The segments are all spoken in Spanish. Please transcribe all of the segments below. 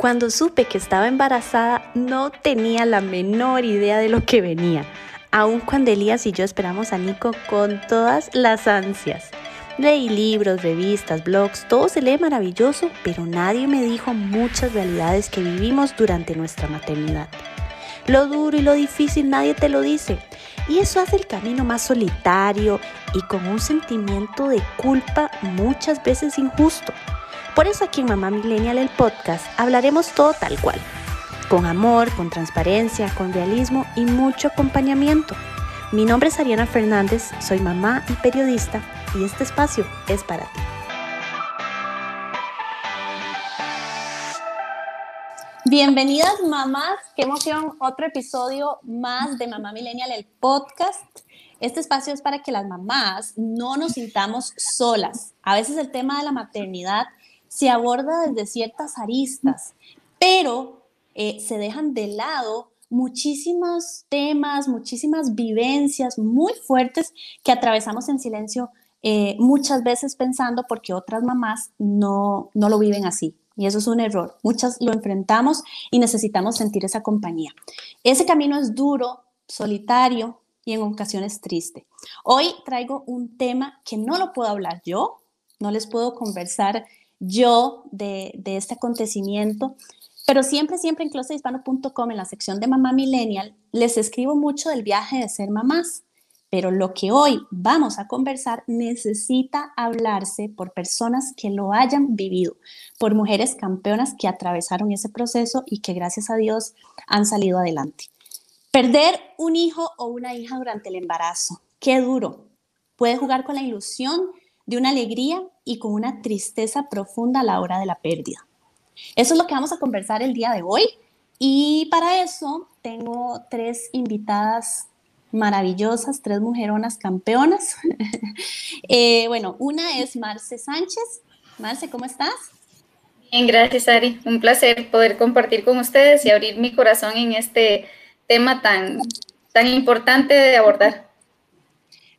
Cuando supe que estaba embarazada, no tenía la menor idea de lo que venía, aun cuando Elías y yo esperamos a Nico con todas las ansias. Leí libros, revistas, blogs, todo se lee maravilloso, pero nadie me dijo muchas realidades que vivimos durante nuestra maternidad. Lo duro y lo difícil nadie te lo dice. Y eso hace el camino más solitario y con un sentimiento de culpa muchas veces injusto. Por eso aquí en Mamá Millennial el podcast hablaremos todo tal cual. Con amor, con transparencia, con realismo y mucho acompañamiento. Mi nombre es Ariana Fernández, soy mamá y periodista y este espacio es para ti. Bienvenidas mamás, qué emoción, otro episodio más de Mamá Millennial, el podcast. Este espacio es para que las mamás no nos sintamos solas. A veces el tema de la maternidad se aborda desde ciertas aristas, pero eh, se dejan de lado muchísimos temas, muchísimas vivencias muy fuertes que atravesamos en silencio eh, muchas veces pensando porque otras mamás no, no lo viven así. Y eso es un error. Muchas lo enfrentamos y necesitamos sentir esa compañía. Ese camino es duro, solitario y en ocasiones triste. Hoy traigo un tema que no lo puedo hablar yo, no les puedo conversar yo de, de este acontecimiento, pero siempre, siempre en closethispano.com, en la sección de Mamá Millennial, les escribo mucho del viaje de ser mamás. Pero lo que hoy vamos a conversar necesita hablarse por personas que lo hayan vivido, por mujeres campeonas que atravesaron ese proceso y que gracias a Dios han salido adelante. Perder un hijo o una hija durante el embarazo, qué duro. Puede jugar con la ilusión de una alegría y con una tristeza profunda a la hora de la pérdida. Eso es lo que vamos a conversar el día de hoy y para eso tengo tres invitadas maravillosas, tres mujeronas campeonas. Eh, bueno, una es Marce Sánchez. Marce, ¿cómo estás? Bien, gracias Ari. Un placer poder compartir con ustedes y abrir mi corazón en este tema tan, tan importante de abordar.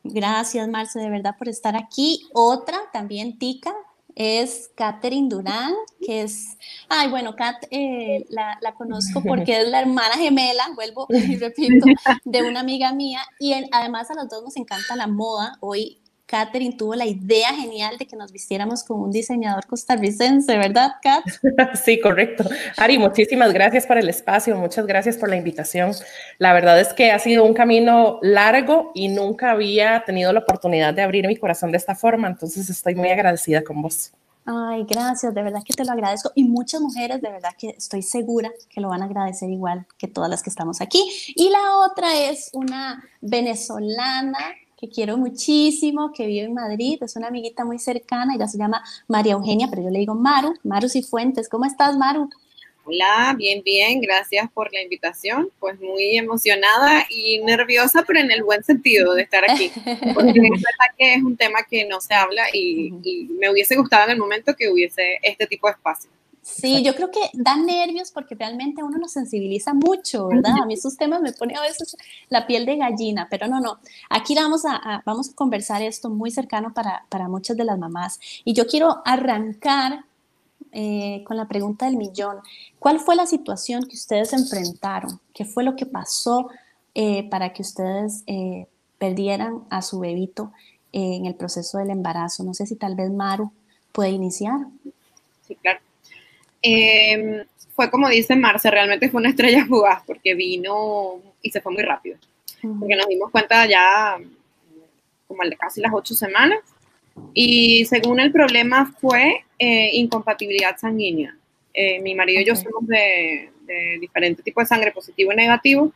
Gracias, Marce, de verdad por estar aquí. Otra, también Tica, es Catherine Durán, que es, ay, bueno, Kat eh, la, la, conozco porque es la hermana gemela, vuelvo y repito, de una amiga mía, y además a los dos nos encanta la moda. Hoy Catherine tuvo la idea genial de que nos vistiéramos con un diseñador costarricense, ¿verdad, Kat? Sí, correcto. Ari, muchísimas gracias por el espacio, muchas gracias por la invitación. La verdad es que ha sido un camino largo y nunca había tenido la oportunidad de abrir mi corazón de esta forma, entonces estoy muy agradecida con vos. Ay, gracias, de verdad que te lo agradezco. Y muchas mujeres, de verdad que estoy segura que lo van a agradecer igual que todas las que estamos aquí. Y la otra es una venezolana que quiero muchísimo, que vive en Madrid, es una amiguita muy cercana, ella se llama María Eugenia, pero yo le digo Maru, Maru Cifuentes. ¿Cómo estás, Maru? Hola, bien, bien, gracias por la invitación. Pues muy emocionada y nerviosa, pero en el buen sentido de estar aquí. Porque es verdad que es un tema que no se habla y, y me hubiese gustado en el momento que hubiese este tipo de espacio. Sí, yo creo que da nervios porque realmente uno nos sensibiliza mucho, ¿verdad? A mí esos temas me ponen a veces la piel de gallina, pero no, no. Aquí vamos a, vamos a conversar esto muy cercano para, para, muchas de las mamás. Y yo quiero arrancar eh, con la pregunta del millón. ¿Cuál fue la situación que ustedes enfrentaron? ¿Qué fue lo que pasó eh, para que ustedes eh, perdieran a su bebito en el proceso del embarazo? No sé si tal vez Maru puede iniciar. Sí, claro. Eh, fue como dice Marce, realmente fue una estrella fugaz porque vino y se fue muy rápido. Porque nos dimos cuenta ya como casi las ocho semanas. Y según el problema fue eh, incompatibilidad sanguínea. Eh, mi marido y yo somos de, de diferentes tipos de sangre, positivo y negativo.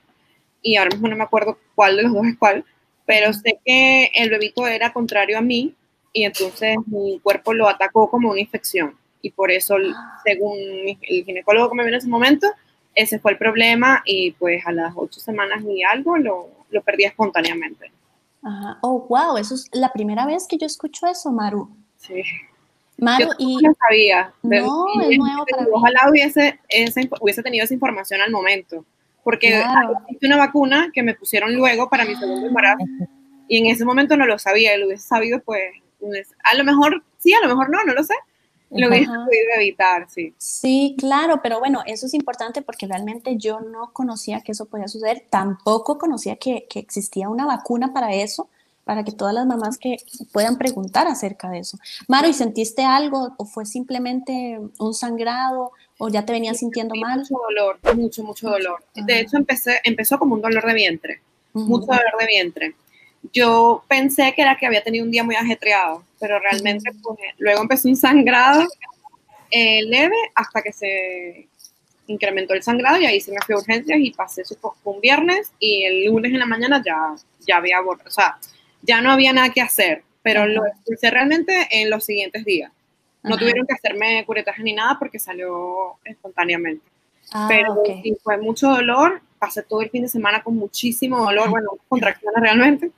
Y ahora mismo no me acuerdo cuál de los dos es cuál. Pero sé que el bebito era contrario a mí y entonces mi cuerpo lo atacó como una infección y por eso, según el ginecólogo que me vio en ese momento, ese fue el problema y pues a las ocho semanas y algo lo, lo perdí espontáneamente. Ajá. Oh, wow, eso es la primera vez que yo escucho eso, Maru. Sí. Maru, y... No sabía. No, es nuevo para Ojalá hubiese, ese, hubiese tenido esa información al momento, porque claro. una vacuna que me pusieron luego para mi segundo embarazo y en ese momento no lo sabía, lo hubiese sabido pues, a lo mejor sí, a lo mejor no, no lo sé, lo hubiese podido evitar, sí. Sí, claro, pero bueno, eso es importante porque realmente yo no conocía que eso podía suceder, tampoco conocía que, que existía una vacuna para eso, para que todas las mamás que puedan preguntar acerca de eso. Maro, ¿y sentiste algo o fue simplemente un sangrado o ya te venías sintiendo mal? Mucho dolor, mucho, mucho dolor. De hecho, empecé, empezó como un dolor de vientre, mucho dolor de vientre. Yo pensé que era que había tenido un día muy ajetreado, pero realmente pues, luego empezó un sangrado eh, leve hasta que se incrementó el sangrado y ahí se me fui a urgencias y pasé su, un viernes y el lunes en la mañana ya, ya había, o sea, ya no había nada que hacer, pero lo expulsé realmente en los siguientes días. No tuvieron que hacerme curetaje ni nada porque salió espontáneamente. Ah, pero sí, fue mucho dolor, pasé todo el fin de semana con muchísimo dolor, bueno, contracciones realmente,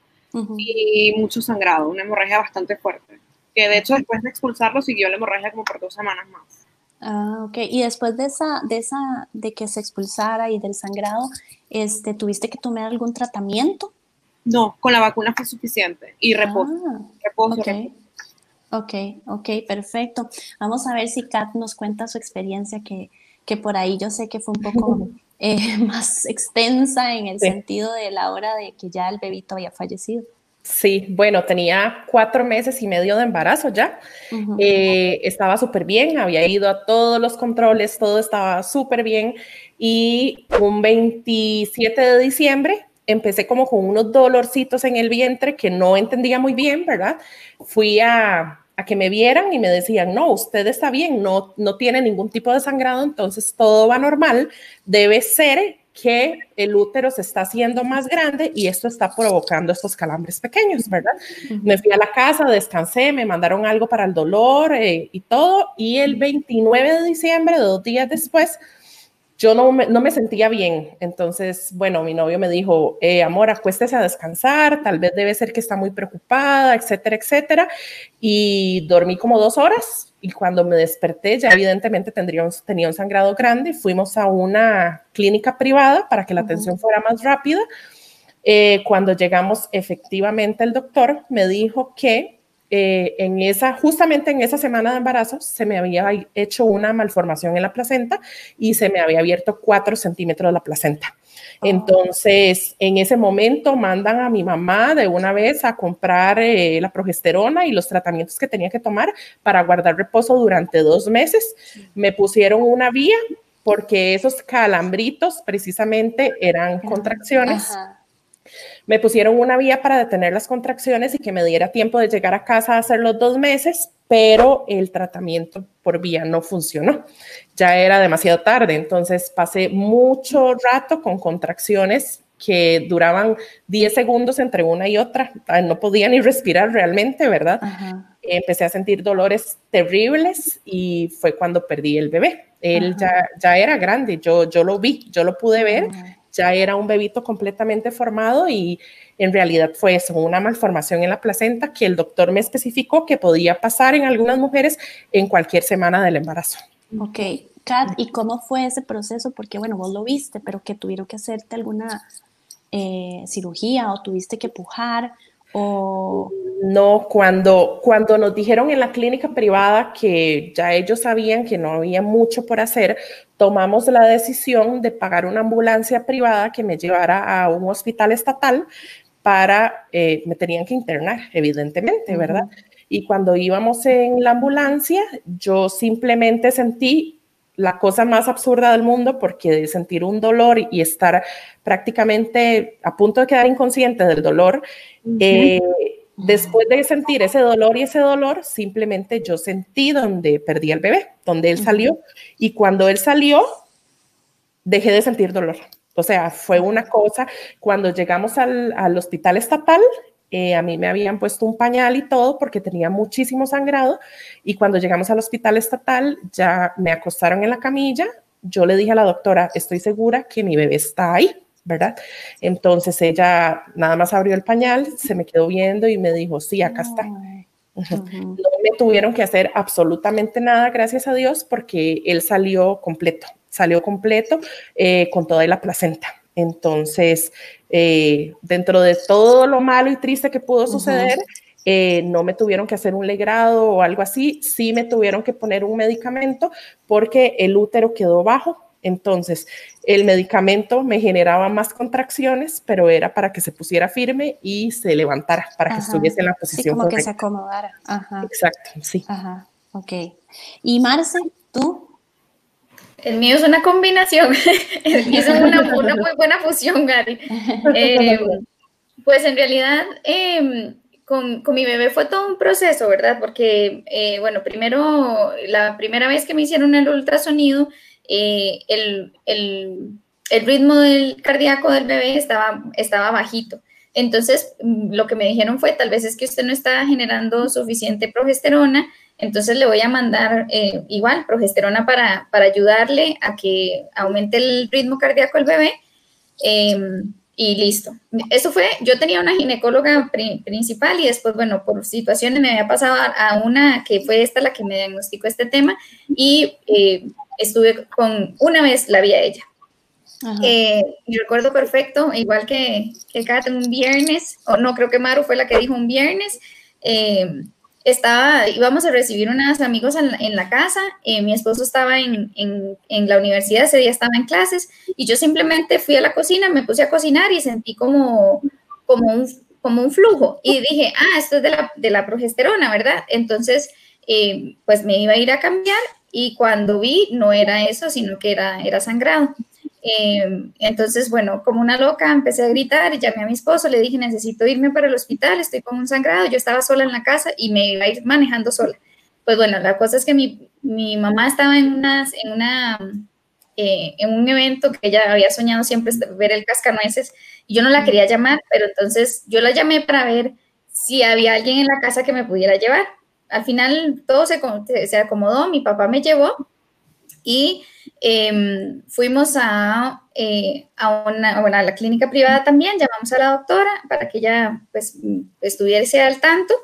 y mucho sangrado, una hemorragia bastante fuerte, que de hecho después de expulsarlo siguió la hemorragia como por dos semanas más. Ah, ok. Y después de esa, de esa, de que se expulsara y del sangrado, este, ¿tuviste que tomar algún tratamiento? No, con la vacuna fue suficiente y reposo. Ah, reposo, okay. Ok, ok, perfecto. Vamos a ver si Kat nos cuenta su experiencia, que, que por ahí yo sé que fue un poco eh, más extensa en el sentido de la hora de que ya el bebito había fallecido. Sí, bueno, tenía cuatro meses y medio de embarazo ya. Eh, estaba súper bien, había ido a todos los controles, todo estaba súper bien. Y un 27 de diciembre empecé como con unos dolorcitos en el vientre que no entendía muy bien, ¿verdad? Fui a, a que me vieran y me decían, no, usted está bien, no, no tiene ningún tipo de sangrado, entonces todo va normal, debe ser que el útero se está haciendo más grande y esto está provocando estos calambres pequeños, ¿verdad? Me fui a la casa, descansé, me mandaron algo para el dolor eh, y todo, y el 29 de diciembre, dos días después, yo no me, no me, sentía bien. Entonces, bueno, mi novio me dijo, eh, amor, acuéstese a descansar, tal vez debe ser que está muy preocupada, etcétera, etcétera. Y dormí como dos horas y cuando me desperté ya evidentemente tendría un, tenía un sangrado grande. Fuimos a una clínica privada para que la atención fuera más rápida. Eh, cuando llegamos, efectivamente el doctor me dijo que eh, en esa, justamente en esa semana de embarazo, se me había hecho una malformación en la placenta y se me había abierto cuatro centímetros la placenta. Ah. Entonces, en ese momento mandan a mi mamá de una vez a comprar eh, la progesterona y los tratamientos que tenía que tomar para guardar reposo durante dos meses. Me pusieron una vía porque esos calambritos precisamente eran contracciones. Me pusieron una vía para detener las contracciones y que me diera tiempo de llegar a casa a hacer los dos meses, pero el tratamiento por vía no funcionó. Ya era demasiado tarde, entonces pasé mucho rato con contracciones que duraban 10 segundos entre una y otra. No podía ni respirar realmente, ¿verdad? Empecé a sentir dolores terribles y fue cuando perdí el bebé. Él ya, ya era grande, yo, yo lo vi, yo lo pude ver ya era un bebito completamente formado y en realidad fue eso, una malformación en la placenta que el doctor me especificó que podía pasar en algunas mujeres en cualquier semana del embarazo. Ok, Kat, ¿y cómo fue ese proceso? Porque bueno, vos lo viste, pero que tuvieron que hacerte alguna eh, cirugía o tuviste que pujar o... No, cuando, cuando nos dijeron en la clínica privada que ya ellos sabían que no había mucho por hacer, tomamos la decisión de pagar una ambulancia privada que me llevara a un hospital estatal para, eh, me tenían que internar, evidentemente, ¿verdad? Y cuando íbamos en la ambulancia, yo simplemente sentí la cosa más absurda del mundo porque de sentir un dolor y estar prácticamente a punto de quedar inconsciente del dolor, eh, después de sentir ese dolor y ese dolor, simplemente yo sentí donde perdí al bebé, donde él salió. Y cuando él salió, dejé de sentir dolor. O sea, fue una cosa, cuando llegamos al, al hospital estatal, eh, a mí me habían puesto un pañal y todo porque tenía muchísimo sangrado. Y cuando llegamos al hospital estatal, ya me acostaron en la camilla. Yo le dije a la doctora, estoy segura que mi bebé está ahí. ¿verdad? Entonces ella nada más abrió el pañal, se me quedó viendo y me dijo, sí, acá está. No me tuvieron que hacer absolutamente nada, gracias a Dios, porque él salió completo, salió completo eh, con toda la placenta. Entonces, eh, dentro de todo lo malo y triste que pudo suceder, eh, no me tuvieron que hacer un legrado o algo así, sí me tuvieron que poner un medicamento porque el útero quedó bajo. Entonces, el medicamento me generaba más contracciones, pero era para que se pusiera firme y se levantara, para que estuviese en la posición sí, como que se acomodara. Ajá. Exacto, sí. Ajá, ok. ¿Y Marce, tú? El mío es una combinación, es una, muy buena fusión, Gary. Eh, pues en realidad, em, con, con, mi bebé fue todo un proceso, ¿verdad? Porque, eh, bueno, primero, la primera vez que me hicieron el ultrasonido, eh, el, el, el, ritmo del cardíaco del bebé estaba, estaba bajito. Entonces, mm, lo que me dijeron fue, tal vez es que usted no está generando suficiente progesterona, entonces le voy a mandar eh, igual progesterona para, para, ayudarle a que aumente el ritmo cardíaco del bebé. Em, y listo. Eso fue, yo tenía una ginecóloga principal y después, bueno, por situaciones me había pasado a, una que fue esta la que me diagnosticó este tema y eh, estuve con, una vez la vi a ella. Eh, yo recuerdo perfecto, igual que, que cada un viernes, o no, creo que Maru fue la que dijo un viernes, eh, estaba, íbamos a recibir unos amigos en, la casa, eh, mi esposo estaba en, en, la universidad, ese día estaba en clases, y yo simplemente fui a la cocina, me puse a cocinar y sentí como, como, un, como un flujo, y dije, ah, esto es de la, de la progesterona, ¿verdad? Entonces, eh, pues me iba a ir a cambiar, y cuando vi, no era eso, sino que era, era sangrado. Em, entonces, bueno, como una loca, empecé a gritar, llamé a mi esposo, le dije, necesito irme para el hospital, estoy con un sangrado, yo estaba sola en la casa y me iba a ir manejando sola. Pues bueno, la cosa es que mi, mi mamá estaba en, unas, en, una, eh, en un evento que ella había soñado siempre ver el cascanueces y yo no la quería llamar, pero entonces yo la llamé para ver si había alguien en la casa que me pudiera llevar. Al final todo se, se acomodó, mi papá me llevó y Em, fuimos a, eh, a, una, bueno, a la clínica privada también, llamamos a la doctora para que ella pues, estuviese al tanto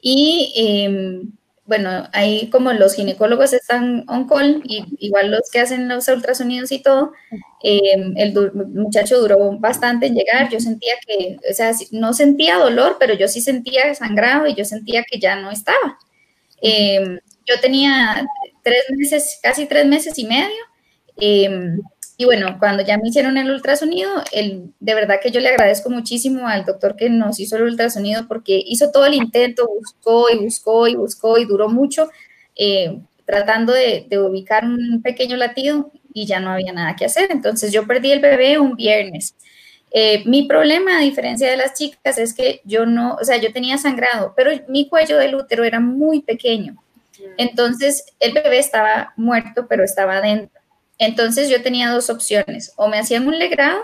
y em, bueno, ahí como los ginecólogos están on call, y igual los que hacen los ultrasonidos y todo, em, el, muchacho duró bastante en llegar, yo sentía que, o sea, no sentía dolor, pero yo sí sentía sangrado y yo sentía que ya no estaba. Yo tenía tres meses, casi tres meses y medio, Em, y bueno, cuando ya me hicieron el ultrasonido, el, de verdad que yo le agradezco muchísimo al doctor que nos hizo el ultrasonido porque hizo todo el intento, buscó y buscó y buscó y duró mucho eh, tratando de, ubicar un pequeño latido y ya no había nada que hacer. Entonces yo perdí el bebé un viernes. Eh, mi problema, a diferencia de las chicas, es que yo no, o sea, yo tenía sangrado, pero mi cuello del útero era muy pequeño. Entonces el bebé estaba muerto, pero estaba dentro. Entonces yo tenía dos opciones, o me hacían un legrado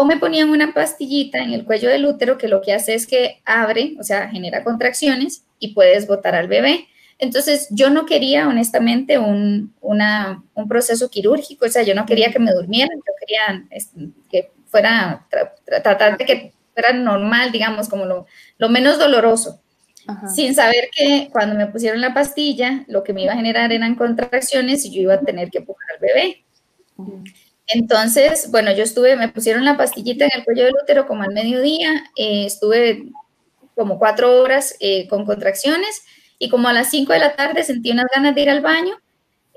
o me ponían una pastillita en el cuello del útero que lo que hace es que abre, o sea, genera contracciones y puedes botar al bebé. Entonces yo no quería honestamente un, proceso quirúrgico, o sea, yo no quería que me durmieran, yo quería que fuera, tratar de que fuera normal, digamos, como lo, menos doloroso. Sin saber que cuando me pusieron la pastilla, lo que me iba a generar eran contracciones y yo iba a tener que empujar al bebé. Entonces, bueno, yo estuve, me pusieron la pastillita en el cuello del útero como al mediodía, eh, estuve como cuatro horas eh, con contracciones y como a las cinco de la tarde sentí unas ganas de ir al baño,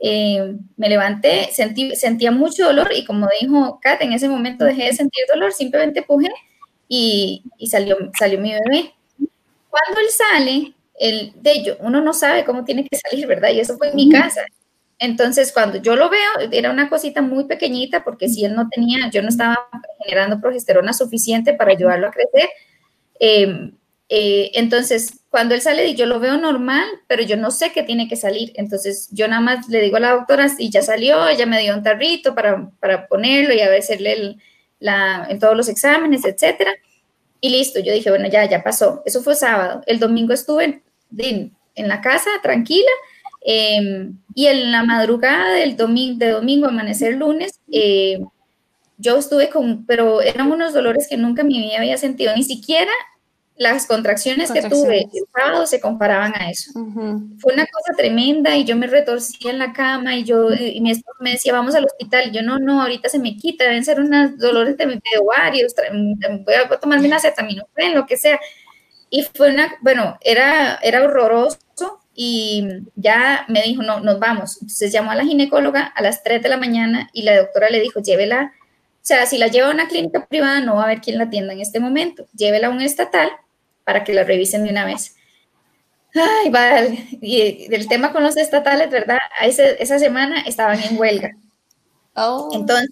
eh, me levanté, sentí, sentía mucho dolor y como dijo Kat, en ese momento dejé de sentir dolor, simplemente puje y, y salió, salió mi bebé. Cuando él sale, el, de ello, uno no sabe cómo tiene que salir, ¿verdad? Y eso fue en mi casa. Entonces, cuando yo lo veo, era una cosita muy pequeñita porque si él no tenía, yo no estaba generando progesterona suficiente para ayudarlo a crecer. Em, eh, entonces, cuando él sale, yo lo veo normal, pero yo no sé qué tiene que salir. Entonces, yo nada más le digo a la doctora, y ya salió, ella me dio un tarrito para, para ponerlo y a hacerle el, la, en todos los exámenes, etcétera. Y listo, yo dije, bueno, ya, ya pasó. Eso fue sábado. El domingo estuve en, en la casa, tranquila, Em, y en la madrugada del domingo, de domingo, amanecer lunes, eh, yo estuve con, pero eran unos dolores que nunca en mi vida había sentido, ni siquiera las contracciones, que tuve el sábado se comparaban a eso. Fue una cosa tremenda y yo me retorcía en la cama y yo, y mi esposo me decía, vamos al hospital. Y yo, no, no, ahorita se me quita, deben ser unos dolores de, de ovarios, voy a tomarme una acetaminofén, lo que sea. Y fue una, bueno, era, era horroroso y ya me dijo, no, nos vamos. Entonces llamó a la ginecóloga a las 3 de la mañana y la doctora le dijo, llévela, o sea, si la lleva a una clínica privada no va a haber quien la atienda en este momento, llévela a un estatal para que la revisen de una vez. Ay, vale. Y el tema con los estatales, ¿verdad? esa semana estaban en huelga. Oh. Entonces,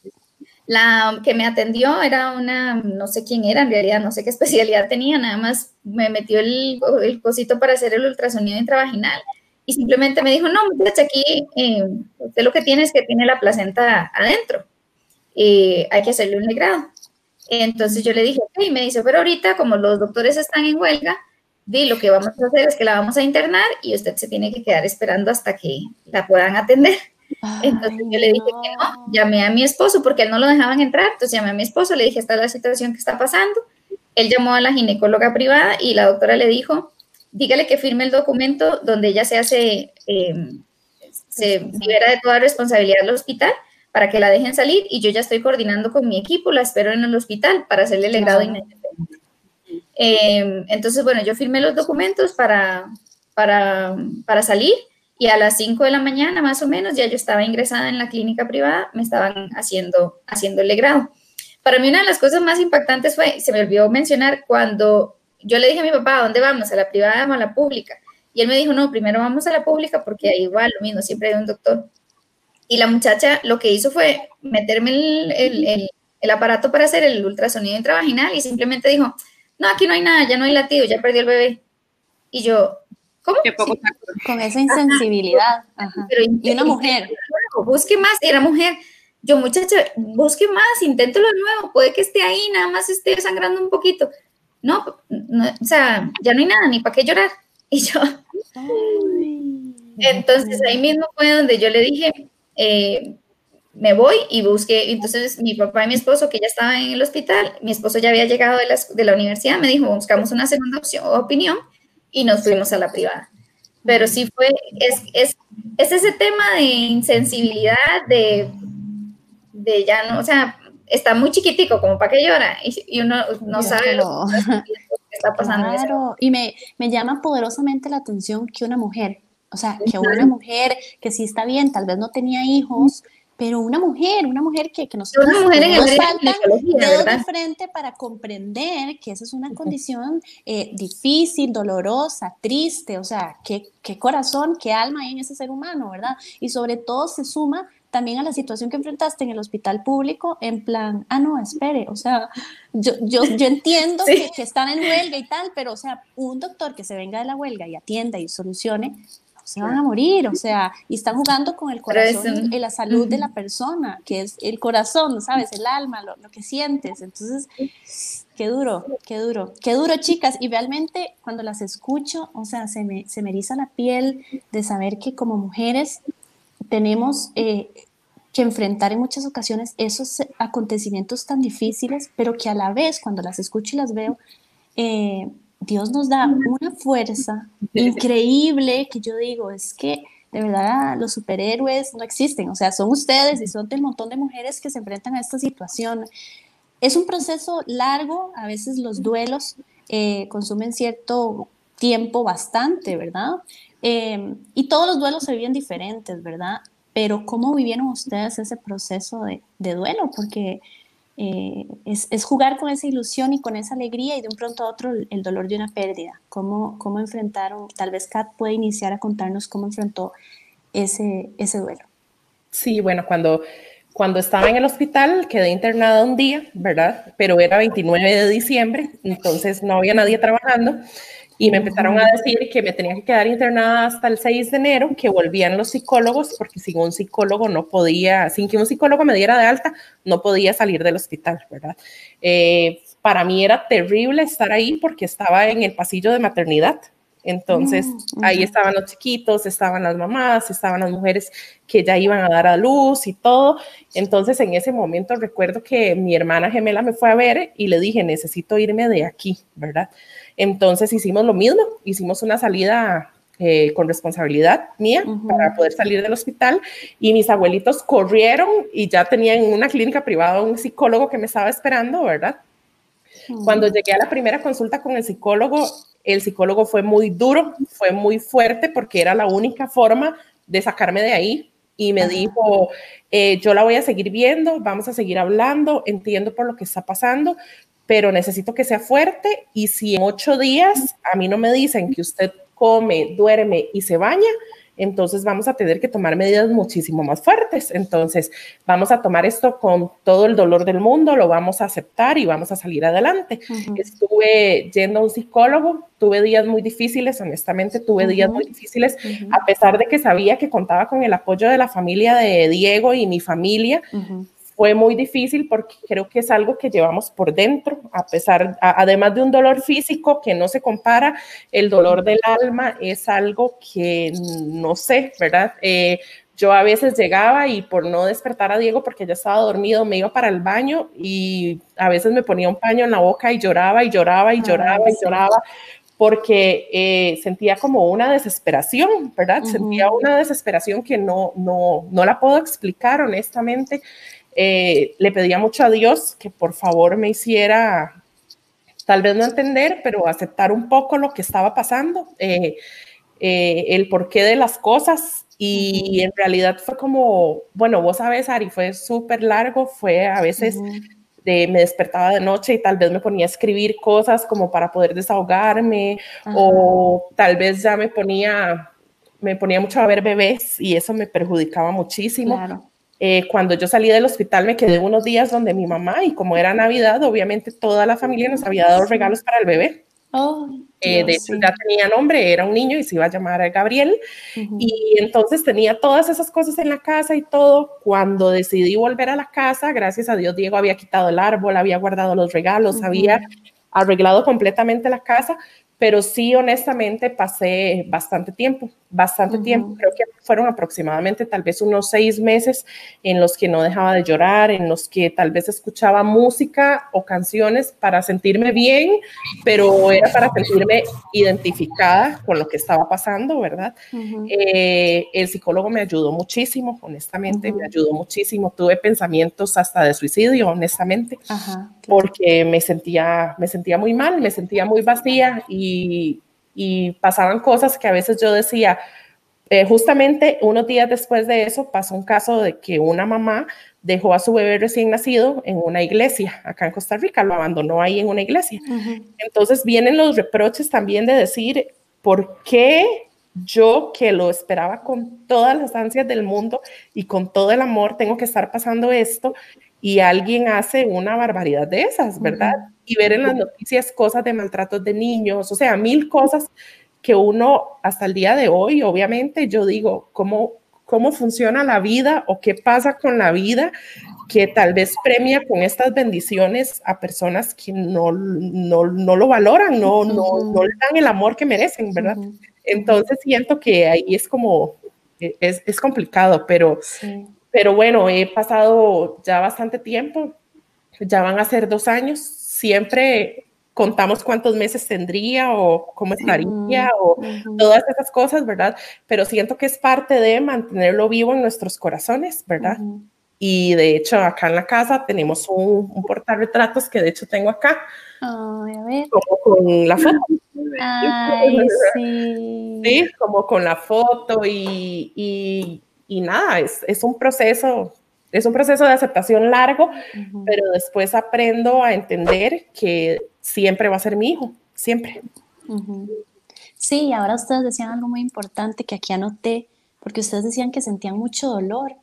la que me atendió era una, no sé quién era, en realidad no sé qué especialidad tenía, nada más me metió el, el cosito para hacer el ultrasonido intravaginal y simplemente me dijo, no, muchacha, aquí eh, usted lo que tiene es que tiene la placenta adentro, y hay que hacerle un legrado. Entonces yo le dije, ok, y me dice, pero ahorita como los doctores están en huelga, di, lo que vamos a hacer es que la vamos a internar y usted se tiene que quedar esperando hasta que la puedan atender. Entonces yo le dije que no, llamé a mi esposo porque él no lo dejaban entrar, entonces llamé a mi esposo, le dije, esta es la situación que está pasando. Él llamó a la ginecóloga privada y la doctora le dijo, dígale que firme el documento donde ella se hace, em, se libera de toda responsabilidad del hospital para que la dejen salir y yo ya estoy coordinando con mi equipo, la espero en el hospital para hacerle el grado inmediatamente. Em, entonces, bueno, yo firmé los documentos para, para, para salir y a las 5 de la mañana más o menos ya yo estaba ingresada en la clínica privada, me estaban haciendo, haciendo el grado. Para mí una de las cosas más impactantes fue, se me olvidó mencionar, cuando yo le dije a mi papá, ¿a dónde vamos? ¿A la privada o a la pública? Y él me dijo, no, primero vamos a la pública porque igual lo mismo, siempre hay un doctor. Y la muchacha lo que hizo fue meterme el, el, el, aparato para hacer el ultrasonido intravaginal y simplemente dijo, no, aquí no hay nada, ya no hay latido, ya perdió el bebé. Y yo, con esa insensibilidad. y una mujer. Busque más, era mujer. Yo, muchacha, busque más, inténtelo de nuevo, puede que esté ahí, nada más esté sangrando un poquito. No, o sea, ya no hay nada, ni para qué llorar. Y yo. entonces ahí mismo fue donde yo le dije, eh, me voy y busqué. Entonces mi papá y mi esposo, que ya estaban en el hospital, mi esposo ya había llegado de la, de la universidad, me dijo, buscamos una segunda opción, opinión y nos fuimos a la privada. Pero sí fue, es, es, es ese tema de insensibilidad, de, de ya no, o sea, está muy chiquitico, como para que llora, y, uno no sabe lo que está pasando. Claro, y me, me llama poderosamente la atención que una mujer, o sea, que una mujer que sí está bien, tal vez no tenía hijos, pero una mujer, una mujer que, que nos, una mujer en nos faltan dedos de frente para comprender que esa es una condición eh, difícil, dolorosa, triste, o sea, qué, qué corazón, qué alma hay en ese ser humano, ¿verdad? Y sobre todo se suma también a la situación que enfrentaste en el hospital público, en plan, ah, no, espere, o sea, yo, yo, yo entiendo que, que, están en huelga y tal, pero, o sea, un doctor que se venga de la huelga y atienda y solucione, se van a morir, o sea, y están jugando con el corazón y la salud de la persona, que es el corazón, ¿sabes? El alma, lo, que sientes. Entonces, qué duro, qué duro, qué duro, chicas. Y realmente cuando las escucho, o sea, se me, se me eriza la piel de saber que como mujeres tenemos eh, que enfrentar en muchas ocasiones esos acontecimientos tan difíciles, pero que a la vez, cuando las escucho y las veo, eh, Dios nos da una fuerza increíble que yo digo, es que de verdad los superhéroes no existen, o sea, son ustedes y son del montón de mujeres que se enfrentan a esta situación. Es un proceso largo, a veces los duelos eh, consumen cierto tiempo bastante, ¿verdad? Em, y todos los duelos se viven diferentes, ¿verdad? Pero ¿cómo vivieron ustedes ese proceso de, de duelo? Porque eh, es, jugar con esa ilusión y con esa alegría y de un pronto a otro el, dolor de una pérdida. ¿Cómo, ¿Cómo enfrentaron? Tal vez Kat puede iniciar a contarnos cómo enfrentó ese, ese duelo. Sí, bueno, cuando, cuando estaba en el hospital quedé internada un día, ¿verdad? Pero era 29 de diciembre, entonces no había nadie trabajando y me empezaron a decir que me tenía que quedar internada hasta el 6 de enero, que volvían los psicólogos, porque sin un psicólogo no podía, sin que un psicólogo me diera de alta, no podía salir del hospital, ¿verdad? Eh, para mí era terrible estar ahí porque estaba en el pasillo de maternidad. Entonces, mm, ahí estaban los chiquitos, estaban las mamás, estaban las mujeres que ya iban a dar a luz y todo. Entonces, en ese momento recuerdo que mi hermana gemela me fue a ver y le dije, necesito irme de aquí, ¿verdad? Entonces hicimos lo mismo, hicimos una salida eh, con responsabilidad mía para poder salir del hospital y mis abuelitos corrieron y ya tenían en una clínica privada un psicólogo que me estaba esperando, ¿verdad? Cuando llegué a la primera consulta con el psicólogo, el psicólogo fue muy duro, fue muy fuerte porque era la única forma de sacarme de ahí y me dijo, eh, yo la voy a seguir viendo, vamos a seguir hablando, entiendo por lo que está pasando, pero necesito que sea fuerte y si en ocho días a mí no me dicen que usted come, duerme y se baña, entonces vamos a tener que tomar medidas muchísimo más fuertes. Entonces vamos a tomar esto con todo el dolor del mundo, lo vamos a aceptar y vamos a salir adelante. Estuve yendo a un psicólogo, tuve días muy difíciles, honestamente tuve días muy difíciles, a pesar de que sabía que contaba con el apoyo de la familia de Diego y mi familia fue muy difícil porque creo que es algo que llevamos por dentro, a pesar, además de un dolor físico que no se compara, el dolor del alma es algo que no sé, ¿verdad? Eh, yo a veces llegaba y por no despertar a Diego porque ya estaba dormido, me iba para el baño y a veces me ponía un paño en la boca y lloraba y lloraba y lloraba y lloraba porque eh, sentía como una desesperación, ¿verdad? Sentía una desesperación que no, no, no la puedo explicar honestamente. Eh, le pedía mucho a Dios que por favor me hiciera, tal vez no entender, pero aceptar un poco lo que estaba pasando, eh, eh, el porqué de las cosas. Y en realidad fue como, bueno, vos sabes, Ari, fue súper largo, fue a veces... De, me despertaba de noche y tal vez me ponía a escribir cosas como para poder desahogarme o tal vez ya me ponía me ponía mucho a ver bebés y eso me perjudicaba muchísimo. Claro. Eh, cuando yo salí del hospital me quedé unos días donde mi mamá y como era Navidad, obviamente toda la familia nos había dado regalos para el bebé. Oh, eh, de hecho, ya tenía nombre, era un niño y se iba a llamar Gabriel. Y entonces tenía todas esas cosas en la casa y todo. Cuando decidí volver a la casa, gracias a Dios, Diego había quitado el árbol, había guardado los regalos, había arreglado completamente la casa, pero sí, honestamente, pasé bastante tiempo, bastante tiempo. Creo que fueron aproximadamente tal vez unos seis meses en los que no dejaba de llorar, en los que tal vez escuchaba música o canciones para sentirme bien, pero era para sentirme identificada con lo que estaba pasando, ¿verdad? Eh, el psicólogo me ayudó muchísimo, honestamente, me ayudó muchísimo. Tuve pensamientos hasta de suicidio, honestamente, porque me sentía, me sentía muy mal, me sentía muy vacía y y, pasaban cosas que a veces yo decía, eh, justamente unos días después de eso pasó un caso de que una mamá dejó a su bebé recién nacido en una iglesia acá en Costa Rica, lo abandonó ahí en una iglesia. Entonces vienen los reproches también de decir, ¿por qué yo que lo esperaba con todas las ansias del mundo y con todo el amor tengo que estar pasando esto? Y alguien hace una barbaridad de esas, ¿verdad? Y ver en las noticias cosas de maltratos de niños, o sea, mil cosas que uno hasta el día de hoy, obviamente, yo digo, ¿cómo, cómo funciona la vida o qué pasa con la vida que tal vez premia con estas bendiciones a personas que no, no, no lo valoran, no, no, no le dan el amor que merecen, ¿verdad? Entonces siento que ahí es como, e, es, es complicado, pero... Pero bueno, he pasado ya bastante tiempo, ya van a ser dos años, siempre contamos cuántos meses tendría o cómo estaría o todas esas cosas, ¿verdad? Pero siento que es parte de mantenerlo vivo en nuestros corazones, ¿verdad? Y de hecho acá en la casa tenemos un, un retratos que de hecho tengo acá. Ay, a ver. Como con la foto. Ay, sí. Sí, como con la foto y y nada, es, es, un proceso, es un proceso de aceptación largo, pero después aprendo a entender que siempre va a ser mi hijo, siempre. Sí, ahora ustedes decían algo muy importante que aquí anoté, porque ustedes decían que sentían mucho dolor.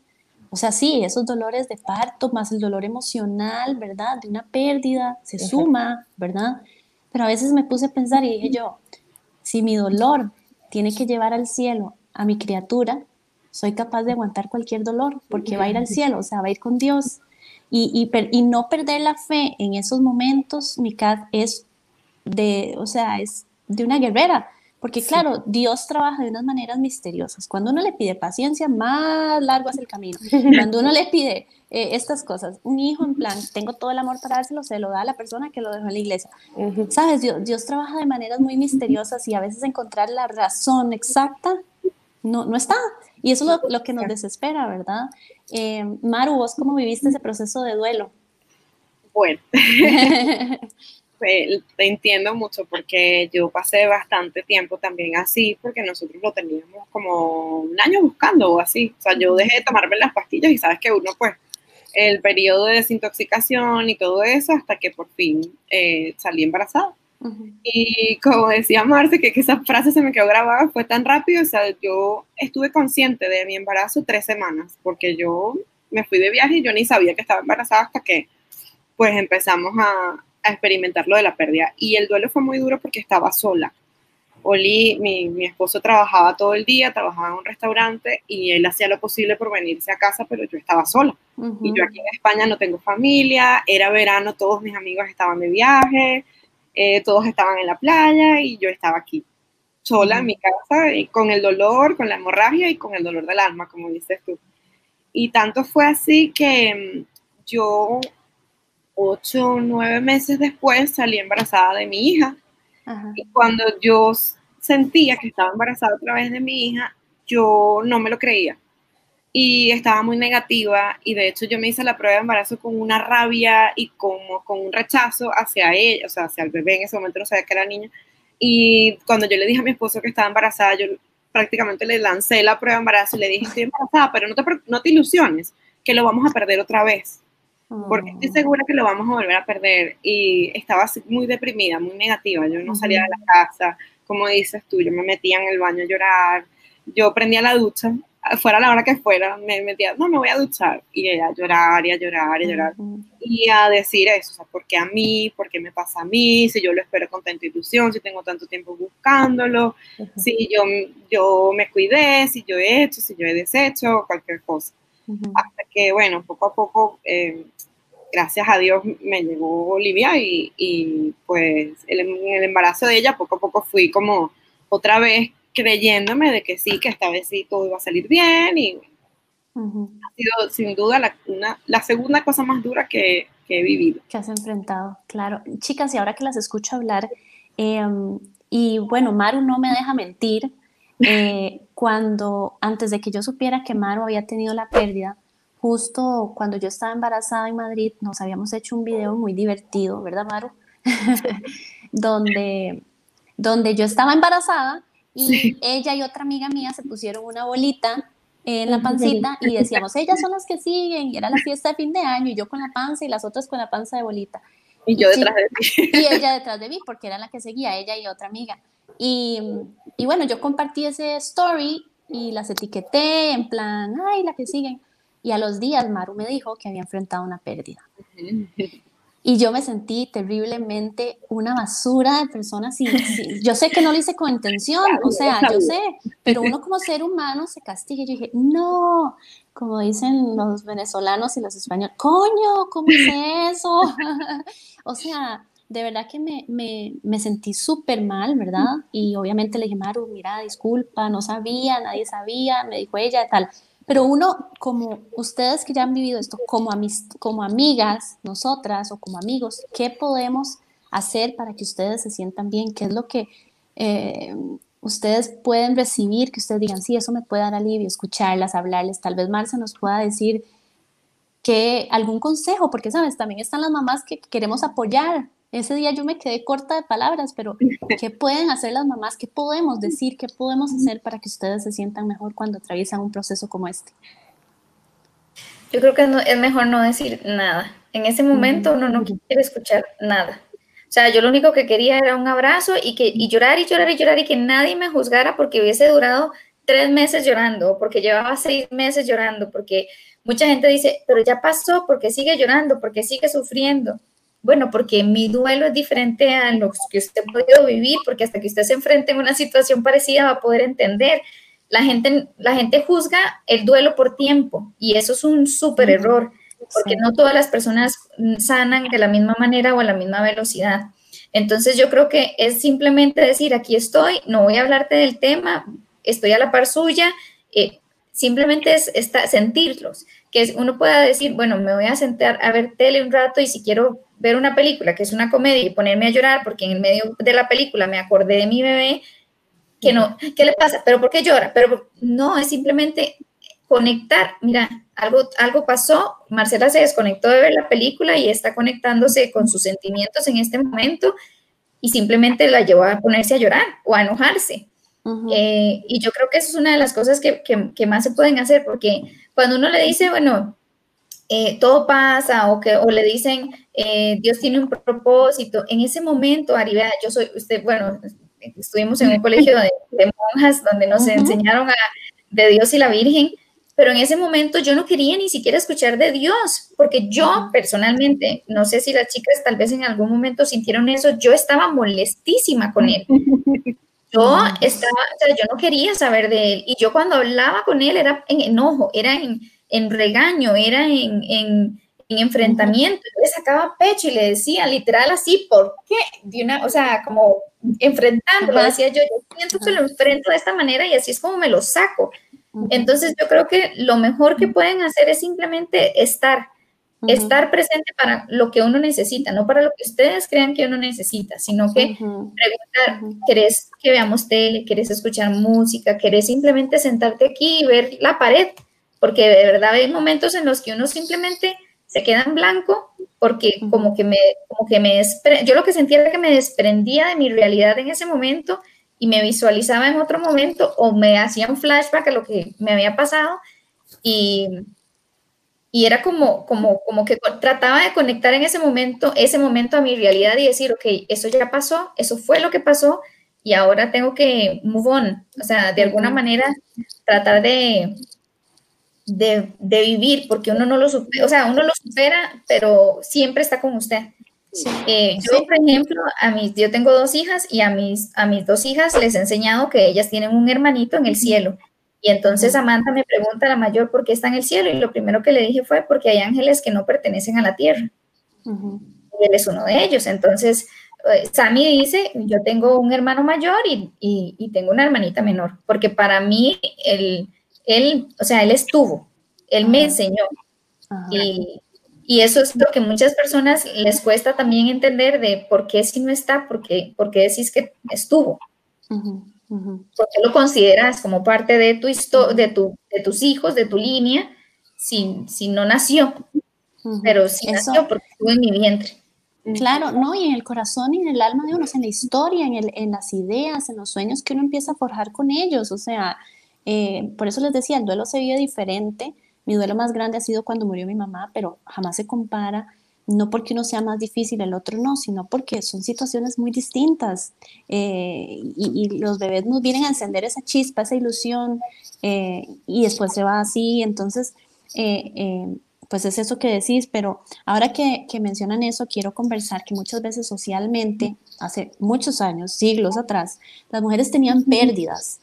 O sea, sí, esos dolores de parto más el dolor emocional, ¿verdad? De una pérdida, se suma, ¿verdad? Pero a veces me puse a pensar y dije yo, si mi dolor tiene que llevar al cielo a mi criatura, soy capaz de aguantar cualquier dolor porque va a ir al cielo, o sea, va a ir con Dios. Y, y, no perder la fe en esos momentos, mi cat, es de, o sea, es de una guerrera. Porque claro, Dios trabaja de unas maneras misteriosas. Cuando uno le pide paciencia, más largo es el camino. Cuando uno le pide eh, estas cosas, un hijo en plan, tengo todo el amor para dárselo, se lo da a la persona que lo dejó en la iglesia. Sabes, Dios, Dios trabaja de maneras muy misteriosas y a veces encontrar la razón exacta no, no está. Y eso es lo, que nos desespera, ¿verdad? Eh, Maru, ¿vos cómo viviste ese proceso de duelo? Bueno, te entiendo mucho porque yo pasé bastante tiempo también así, porque nosotros lo teníamos como un año buscando o así. O sea, yo dejé de tomarme las pastillas y sabes que uno, pues, el periodo de desintoxicación y todo eso hasta que por fin eh, salí embarazada. Y como decía Marce, que, que, esa frase se me quedó grabada, fue tan rápido, o sea, yo estuve consciente de mi embarazo tres semanas, porque yo me fui de viaje y yo ni sabía que estaba embarazada hasta que pues empezamos a, a experimentar lo de la pérdida. Y el duelo fue muy duro porque estaba sola. Oli, mi, mi, esposo trabajaba todo el día, trabajaba en un restaurante y él hacía lo posible por venirse a casa, pero yo estaba sola. Y yo aquí en España no tengo familia, era verano, todos mis amigos estaban de viaje, eh, todos estaban en la playa y yo estaba aquí, sola en mi casa, y con el dolor, con la hemorragia y con el dolor del alma, como dices tú. Y tanto fue así que mm, yo ocho o nueve meses después salí embarazada de mi hija. Y cuando yo sentía que estaba embarazada otra vez de mi hija, yo no me lo creía. Y estaba muy negativa y de hecho yo me hice la prueba de embarazo con una rabia y como con un rechazo hacia ella, o sea, hacia el bebé, en ese momento no sabía que era niña. Y cuando yo le dije a mi esposo que estaba embarazada, yo prácticamente le lancé la prueba de embarazo y le dije, estoy embarazada, pero no te, no te ilusiones, que lo vamos a perder otra vez porque estoy segura que lo vamos a volver a perder. Y estaba muy deprimida, muy negativa. Yo no salía de la casa, como dices tú, yo me metía en el baño a llorar, yo prendía la ducha, fuera la hora que fuera, me metía, no, me voy a duchar, y a llorar, y a llorar, y a llorar, y a decir eso, o sea, ¿por qué a mí? ¿Por qué me pasa a mí? Si yo lo espero con tanta ilusión, si tengo tanto tiempo buscándolo, si yo, yo me cuidé, si yo he hecho, si yo he deshecho, cualquier cosa. Hasta que, bueno, poco a poco eh, gracias a Dios me llegó Olivia y, y pues el, el, embarazo de ella poco a poco fui como otra vez creyéndome de que sí, que esta vez sí todo iba a salir bien y ha sido sin duda la, una, la, segunda cosa más dura que, que, he vivido. Que has enfrentado, claro. Chicas, y ahora que las escucho hablar, eh, y bueno, Maru no me deja mentir, eh, cuando antes de que yo supiera que Maru había tenido la pérdida, justo cuando yo estaba embarazada en Madrid, nos habíamos hecho un video muy divertido, ¿verdad, Maru? donde, donde yo estaba embarazada y ella y otra amiga mía se pusieron una bolita en la pancita y decíamos, ellas son las que siguen, y era la fiesta de fin de año, y yo con la panza y las otras con la panza de bolita. Y yo detrás de ti. Y ella detrás de mí, porque era la que seguía, ella y otra amiga. Y, y bueno, yo compartí ese story y las etiqueté en plan, ay, la que siguen. Y a los días Maru me dijo que había enfrentado una pérdida. Y yo me sentí terriblemente una basura de personas. Y, yo sé que no lo hice con intención, o sea, yo sé, pero uno como ser humano se castiga. Y yo dije, no, como dicen los venezolanos y los españoles, coño, ¿cómo es eso? o sea, de verdad que me, me, me sentí súper mal, ¿verdad? Y obviamente le dije, Maru, mira, disculpa, no sabía, nadie sabía, me dijo ella, tal. Pero uno, como ustedes que ya han vivido esto, como, como amigas, nosotras o como amigos, ¿qué podemos hacer para que ustedes se sientan bien? ¿Qué es lo que eh, ustedes pueden recibir? Que ustedes digan, sí, eso me puede dar alivio, escucharlas, hablarles. Tal vez Marcia nos pueda decir que algún consejo, porque, ¿sabes? También están las mamás que queremos apoyar, ese día yo me quedé corta de palabras, pero ¿qué pueden hacer las mamás? ¿Qué podemos decir? ¿Qué podemos hacer para que ustedes se sientan mejor cuando atraviesan un proceso como este? Yo creo que es mejor no decir nada. En ese momento uno no quiere escuchar nada. O sea, yo lo único que quería era un abrazo y, que, y llorar y llorar y llorar y que nadie me juzgara porque hubiese durado tres meses llorando, porque llevaba seis meses llorando, porque mucha gente dice, pero ya pasó, porque sigue llorando, porque sigue sufriendo. Bueno, porque mi duelo es diferente a lo que usted ha podido vivir, porque hasta que usted se enfrente en una situación parecida va a poder entender. La gente, la gente juzga el duelo por tiempo y eso es un súper error, porque no todas las personas sanan de la misma manera o a la misma velocidad. Entonces yo creo que es simplemente decir, aquí estoy, no voy a hablarte del tema, estoy a la par suya, eh, simplemente es, sentirlos, que uno pueda decir, bueno, me voy a sentar a ver tele un rato y si quiero ver una película que es una comedia y ponerme a llorar porque en el medio de la película me acordé de mi bebé, que no, ¿qué le pasa? ¿Pero por qué llora? Pero no, es simplemente conectar. Mira, algo, algo pasó, Marcela se desconectó de ver la película y está conectándose con sus sentimientos en este momento y simplemente la llevó a ponerse a llorar o a enojarse. Eh, y yo creo que eso es una de las cosas que, que, más se pueden hacer, porque cuando uno le dice, bueno, eh, todo pasa, o, que, o le dicen, eh, Dios tiene un propósito, en ese momento, Aribea, yo soy, usted, bueno, estuvimos en un colegio de, monjas donde nos enseñaron a, de Dios y la Virgen, pero en ese momento yo no quería ni siquiera escuchar de Dios, porque yo personalmente, no sé si las chicas tal vez en algún momento sintieron eso, yo estaba molestísima con él. Yo estaba, o sea, yo no quería saber de él, y yo cuando hablaba con él era en enojo, era en, en regaño, era en, en, en enfrentamiento, yo le sacaba pecho y le decía literal así, ¿por qué? De una, o sea, como enfrentándolo, decía yo, yo siento que lo enfrento de esta manera y así es como me lo saco. Entonces yo creo que lo mejor que pueden hacer es simplemente estar, estar presente para lo que uno necesita, no para lo que ustedes crean que uno necesita, sino que preguntar, ¿querés que veamos tele? ¿Querés escuchar música? ¿Querés simplemente sentarte aquí y ver la pared? Porque de verdad hay momentos en los que uno simplemente se queda en blanco porque como que me, como que me, yo lo que sentía era que me desprendía de mi realidad en ese momento y me visualizaba en otro momento o me hacía un flashback a lo que me había pasado y, y era como, como, como que trataba de conectar en ese momento, ese momento a mi realidad y decir, ok, eso ya pasó, eso fue lo que pasó y ahora tengo que move on, o sea, de alguna manera tratar de, de, de vivir, porque uno no lo supera, o sea, uno lo supera, pero siempre está con usted. Eh, yo, por ejemplo, a mis, yo tengo dos hijas y a mis, a mis dos hijas les he enseñado que ellas tienen un hermanito en el cielo. Y entonces Samantha me pregunta a la mayor por qué está en el cielo y lo primero que le dije fue porque hay ángeles que no pertenecen a la tierra. Y él es uno de ellos. Entonces, eh, Sammy dice, yo tengo un hermano mayor y, y, tengo una hermanita menor, porque para mí, él, él, o sea, él estuvo, él me enseñó. Y, y eso es lo que muchas personas les cuesta también entender de por qué si no está, por qué, decís que estuvo. ¿Por qué lo consideras como parte de tu de, tu, de tus hijos, de tu línea, si, si no nació? Pero si nació porque estuvo en mi vientre. Claro, no, y en el corazón y en el alma de uno, en la historia, en, el, en las ideas, en los sueños que uno empieza a forjar con ellos. O sea, eh, por eso les decía, el duelo se vive diferente mi duelo más grande ha sido cuando murió mi mamá, pero jamás se compara, no porque uno sea más difícil, el otro no, sino porque son situaciones muy distintas. Eh, y, los bebés nos vienen a encender esa chispa, esa ilusión, eh, y después se va así. Entonces, eh, pues es eso que decís, pero ahora que, que, mencionan eso, quiero conversar que muchas veces socialmente, hace muchos años, siglos atrás, las mujeres tenían pérdidas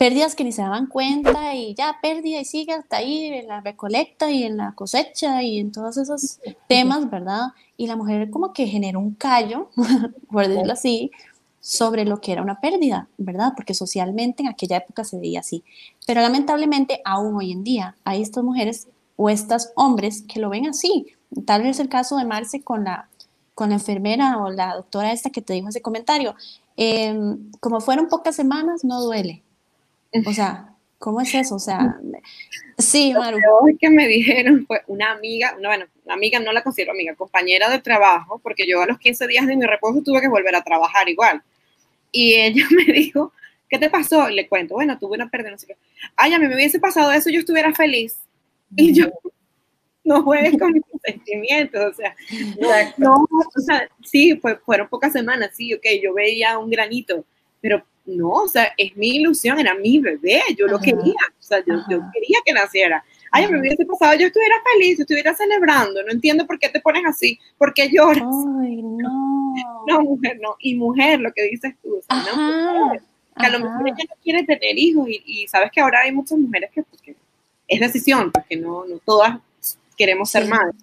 pérdidas que ni se daban cuenta y ya pérdida y sigue hasta ahí en la recolecta y en la cosecha y en todos esos temas, ¿verdad? Y la mujer como que generó un callo, por decirlo así, sobre lo que era una pérdida, ¿verdad? Porque socialmente en aquella época se veía así. Pero lamentablemente aún hoy en día hay estas mujeres o estos hombres que lo ven así. Tal vez el caso de Marce con la, con la enfermera o la doctora esta que te dijo ese comentario. Em, como fueron pocas semanas, no duele o sea, ¿cómo es eso? O sea, sí, Maru. Lo que me dijeron fue una amiga, no, bueno, una amiga no la considero amiga, compañera de trabajo, porque yo a los 15 días de mi reposo tuve que volver a trabajar igual. Y ella me dijo, ¿qué te pasó? Y le cuento, bueno, tuve una pérdida, no sé qué. Ay, a mí me hubiese pasado eso, yo estuviera feliz. Y yo, no juegues con mis sentimientos, o sea, no, o sea, sí, fue, fueron pocas semanas, sí, ok, yo veía un granito, pero no, o sea, es mi ilusión, era mi bebé, yo lo quería, o sea, yo, quería que naciera. Ay, me hubiese pasado, yo estuviera feliz, yo estuviera celebrando, no entiendo por qué te pones así, por qué lloras. Ay, no. No, mujer, no. Y mujer, lo que dices tú, o sea, no, que a lo mejor ella no quiere tener hijos y, sabes que ahora hay muchas mujeres que, porque es decisión, porque no, no todas queremos ser madres,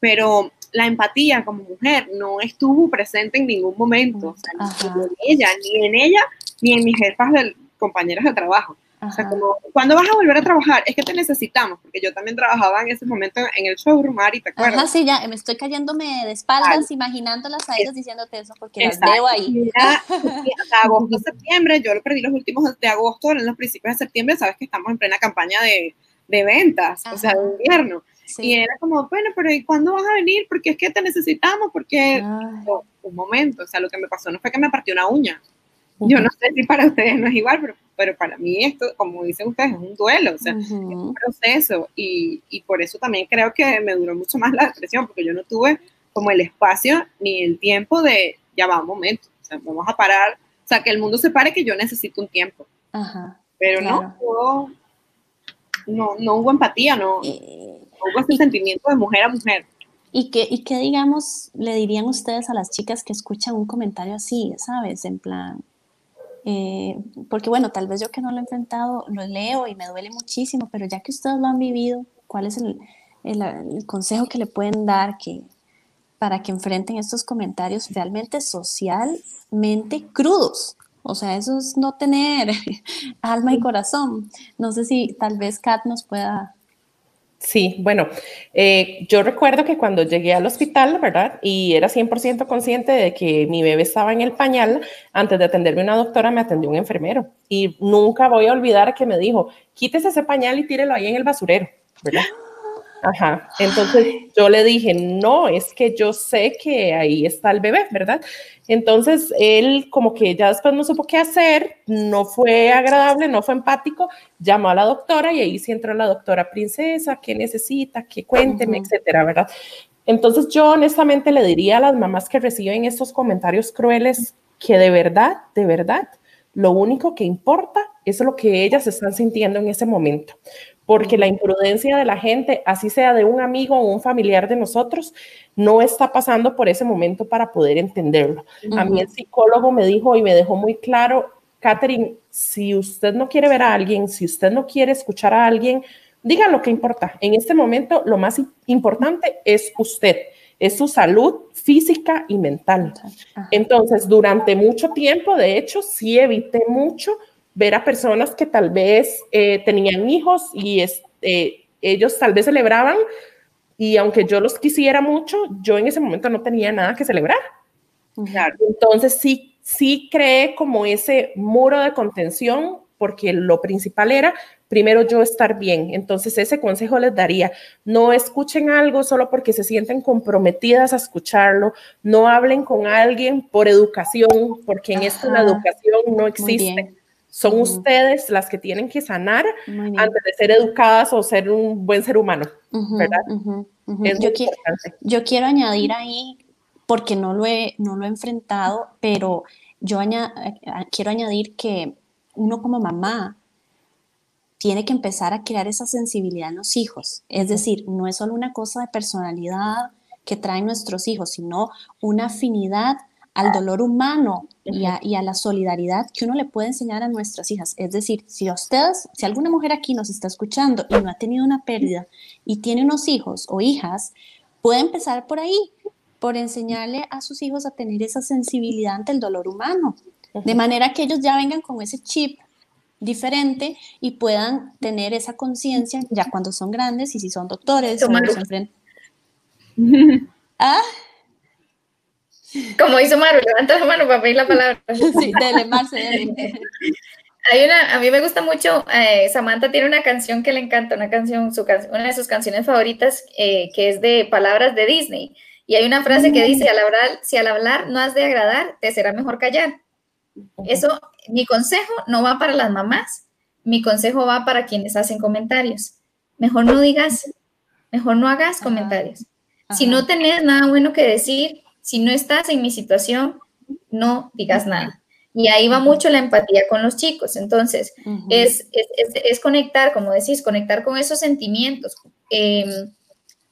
pero la empatía como mujer no estuvo presente en ningún momento, ni en ella, ni en ella, ni en mis jefas de compañeras de trabajo. O sea, como, ¿cuándo vas a volver a trabajar? Es que te necesitamos, porque yo también trabajaba en ese momento en el showroom, Ari, ¿te acuerdas? Ajá, sí, ya, me estoy cayéndome de espaldas, imaginándolas a ellas diciéndote eso, porque las veo ahí. hasta agosto, septiembre, yo lo perdí los últimos de agosto, en los principios de septiembre, sabes que estamos en plena campaña de, de ventas, o sea, de invierno. Y era como, bueno, pero ¿y cuándo vas a venir? Porque es que te necesitamos, porque un momento, o sea, lo que me pasó no fue que me partió una uña. Yo no sé si para ustedes no es igual, pero, pero para mí esto, como dicen ustedes, es un duelo, o sea, es un proceso y, y, por eso también creo que me duró mucho más la depresión, porque yo no tuve como el espacio ni el tiempo de, ya va un momento, o sea, vamos a parar, o sea, que el mundo se pare que yo necesito un tiempo. pero no, hubo, no, no hubo empatía, no, hubo ese sentimiento de mujer a mujer. ¿Y qué, ¿Y qué, digamos, le dirían ustedes a las chicas que escuchan un comentario así, ¿sabes? En plan, eh, porque bueno, tal vez yo que no lo he enfrentado, lo leo y me duele muchísimo, pero ya que ustedes lo han vivido, ¿cuál es el, el, consejo que le pueden dar que, para que enfrenten estos comentarios realmente socialmente crudos? O sea, eso es no tener alma y corazón. No sé si tal vez Kat nos pueda Sí, bueno, eh, yo recuerdo que cuando llegué al hospital, ¿verdad? Y era 100% consciente de que mi bebé estaba en el pañal, antes de atenderme una doctora me atendió un enfermero. Y nunca voy a olvidar que me dijo, quítese ese pañal y tírelo ahí en el basurero, ¿verdad? Ajá. Entonces yo le dije, no, es que yo sé que ahí está el bebé, ¿verdad? Entonces él como que ya después no supo qué hacer, no fue agradable, no fue empático, llamó a la doctora y ahí sí entró la doctora princesa, qué necesita, qué cuénteme, etcétera, ¿verdad? Entonces yo honestamente le diría a las mamás que reciben estos comentarios crueles que de verdad, de verdad, lo único que importa es lo que ellas están sintiendo en ese momento porque la imprudencia de la gente, así sea de un amigo o un familiar de nosotros, no está pasando por ese momento para poder entenderlo. A mí el psicólogo me dijo y me dejó muy claro, Catherine, si usted no quiere ver a alguien, si usted no quiere escuchar a alguien, diga lo que importa. En este momento lo más importante es usted, es su salud física y mental. Entonces, durante mucho tiempo, de hecho, sí evité mucho ver a personas que tal vez eh, tenían hijos y eh, ellos tal vez celebraban y aunque yo los quisiera mucho, yo en ese momento no tenía nada que celebrar. Entonces sí, sí creé como ese muro de contención porque lo principal era primero yo estar bien. Entonces ese consejo les daría, no escuchen algo solo porque se sienten comprometidas a escucharlo, no hablen con alguien por educación, porque en esto la educación no existe. Son ustedes las que tienen que sanar antes de ser educadas o ser un buen ser humano, ¿verdad? yo, quiero, yo, quiero, añadir ahí, porque no lo he, no lo he enfrentado, pero yo quiero añadir que uno como mamá tiene que empezar a crear esa sensibilidad en los hijos. Es decir, no es solo una cosa de personalidad que traen nuestros hijos, sino una afinidad al dolor humano y a, la solidaridad que uno le puede enseñar a nuestras hijas. Es decir, si a ustedes, si alguna mujer aquí nos está escuchando y no ha tenido una pérdida y tiene unos hijos o hijas, puede empezar por ahí, por enseñarle a sus hijos a tener esa sensibilidad ante el dolor humano, de manera que ellos ya vengan con ese chip diferente y puedan tener esa conciencia ya cuando son grandes y si son doctores. ¿Ah? Como hizo Maru, levanta la mano para pedir la palabra. Sí, dele, Marce, Hay una, a mí me gusta mucho, eh, Samantha tiene una canción que le encanta, una canción, su, una de sus canciones favoritas, eh, que es de palabras de Disney. Y hay una frase que dice, al hablar, si al hablar no has de agradar, te será mejor callar. Eso, mi consejo no va para las mamás, mi consejo va para quienes hacen comentarios. Mejor no digas, mejor no hagas comentarios. Si no tenés nada bueno que decir, si no estás en mi situación, no digas nada. Y ahí va mucho la empatía con los chicos. Entonces, es, es, conectar, como decís, conectar con esos sentimientos. Em,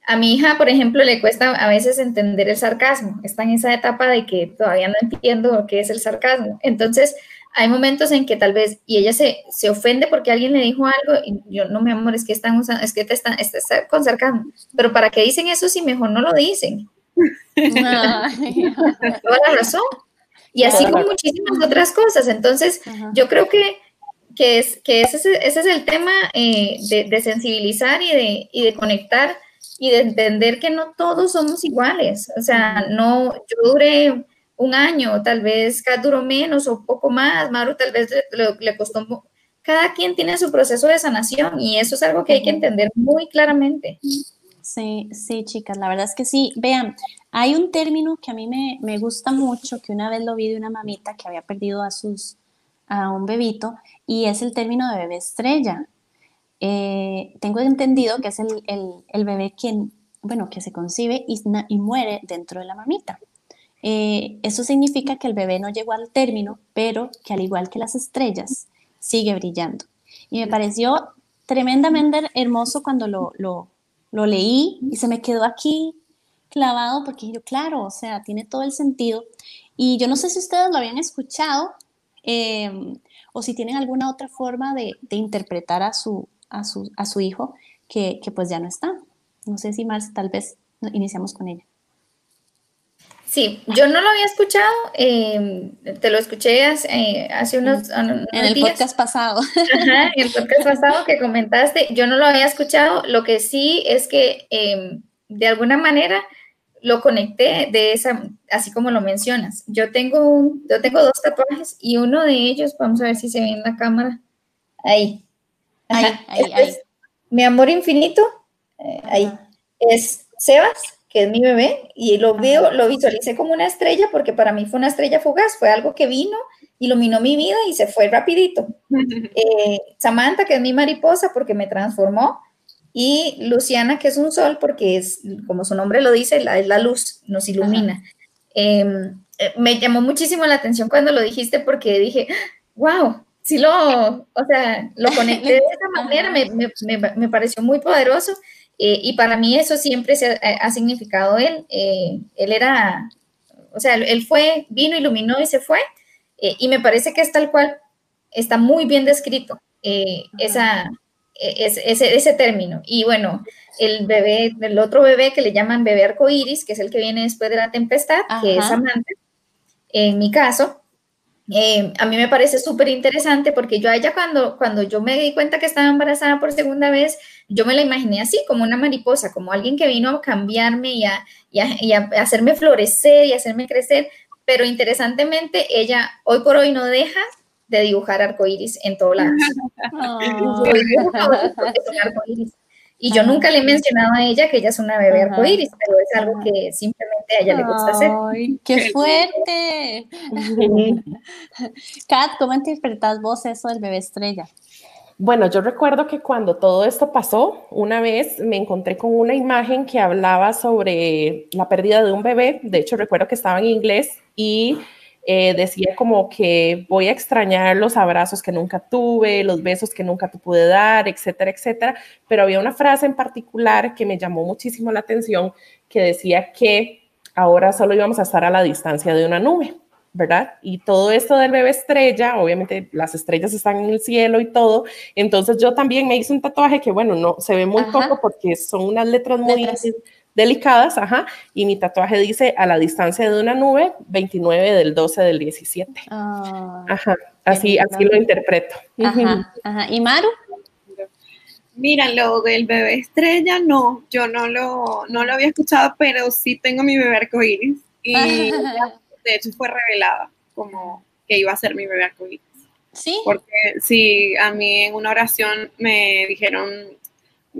a mi hija, por ejemplo, le cuesta a veces entender el sarcasmo. Está en esa etapa de que todavía no entiendo qué es el sarcasmo. Entonces, hay momentos en que tal vez, y ella se, se ofende porque alguien le dijo algo, y yo, no, mi amor, es que están usando, es que te están, está con sarcasmo. Pero ¿para qué dicen eso si mejor no lo dicen? Toda la razón. Y así con muchísimas otras cosas. Entonces, yo creo que, que, es, que ese, ese es el tema eh, de, sensibilizar y de, y de conectar y de entender que no todos somos iguales. O sea, no, yo duré un año, tal vez Kat duró menos o poco más, Maru tal vez le, le costó cada quien tiene su proceso de sanación y eso es algo que hay que entender muy claramente. Sí, sí, chicas, la verdad es que sí. Vean, hay un término que a mí me, me gusta mucho, que una vez lo vi de una mamita que había perdido a, sus, a un bebito, y es el término de bebé estrella. Eh, tengo entendido que es el, el, el, bebé quien, bueno, que se concibe y, y muere dentro de la mamita. Eh, eso significa que el bebé no llegó al término, pero que al igual que las estrellas, sigue brillando. Y me pareció tremendamente hermoso cuando lo, lo, lo leí y se me quedó aquí clavado porque yo, claro, o sea, tiene todo el sentido. Y yo no sé si ustedes lo habían escuchado eh, o si tienen alguna otra forma de, interpretar a su, a su, a su hijo que, que, pues ya no está. No sé si Marce, tal vez iniciamos con ella. Sí, yo no lo había escuchado, eh, te lo escuché hace, eh, hace unos, En el días. podcast pasado. Ajá, en el podcast pasado que comentaste, yo no lo había escuchado, lo que sí es que eh, de alguna manera lo conecté de esa, así como lo mencionas. Yo tengo, un, yo tengo dos tatuajes y uno de ellos, vamos a ver si se ve en la cámara, ahí, Ahí, ahí, este ahí. mi amor infinito, eh, ahí. Es Sebas, que es mi bebé, y lo veo, lo visualicé como una estrella porque para mí fue una estrella fugaz, fue algo que vino, iluminó mi vida y se fue rapidito. Eh, Samantha, que es mi mariposa porque me transformó, y Luciana, que es un sol porque es, como su nombre lo dice, la, es la luz, nos ilumina. Eh, me llamó muchísimo la atención cuando lo dijiste porque dije, wow, sí lo, o sea, lo conecté de esa manera, me, me, me pareció muy poderoso eh, y para mí eso siempre se ha, ha significado él. Eh, él era, o sea, él fue, vino, iluminó y se fue. Eh, y me parece que es tal cual, está muy bien descrito esa, ese, ese, ese, término. Y bueno, el bebé, el otro bebé que le llaman bebé arcoíris, que es el que viene después de la tempestad, Ajá. que es amante, en mi caso, eh, a mí me parece súper interesante porque yo a ella cuando, cuando yo me di cuenta que estaba embarazada por segunda vez, yo me la imaginé así, como una mariposa, como alguien que vino a cambiarme y a, y a, y a hacerme florecer y hacerme crecer, pero interesantemente ella hoy por hoy no deja de dibujar arcoíris en todo lado. Oh. Y yo nunca le he mencionado a ella que ella es una bebé arcoíris, pero es algo que simplemente a ella le gusta hacer. ¡Ay, qué fuerte! Kat, ¿cómo interpretas vos eso del bebé estrella? Bueno, yo recuerdo que cuando todo esto pasó, una vez me encontré con una imagen que hablaba sobre la pérdida de un bebé. De hecho, recuerdo que estaba en inglés y eh, decía como que voy a extrañar los abrazos que nunca tuve, los besos que nunca te pude dar, etcétera, etcétera. Pero había una frase en particular que me llamó muchísimo la atención que decía que ahora solo íbamos a estar a la distancia de una nube. ¿verdad? Y todo esto del bebé estrella, obviamente las estrellas están en el cielo y todo, entonces yo también me hice un tatuaje que, bueno, no se ve muy Ajá. poco porque son unas letras muy letras delicadas, ajá, y mi tatuaje dice a la distancia de una nube, 29 del 12 del 17. Oh, ajá, así, así lo interpreto. Ajá, ajá. ¿Y Maru? Mira, lo del bebé estrella, no, yo no lo, no lo había escuchado, pero sí tengo mi bebé arcoíris y de hecho fue revelada como que iba a ser mi bebé arcoíris. Sí. Porque sí, a mí en una oración me dijeron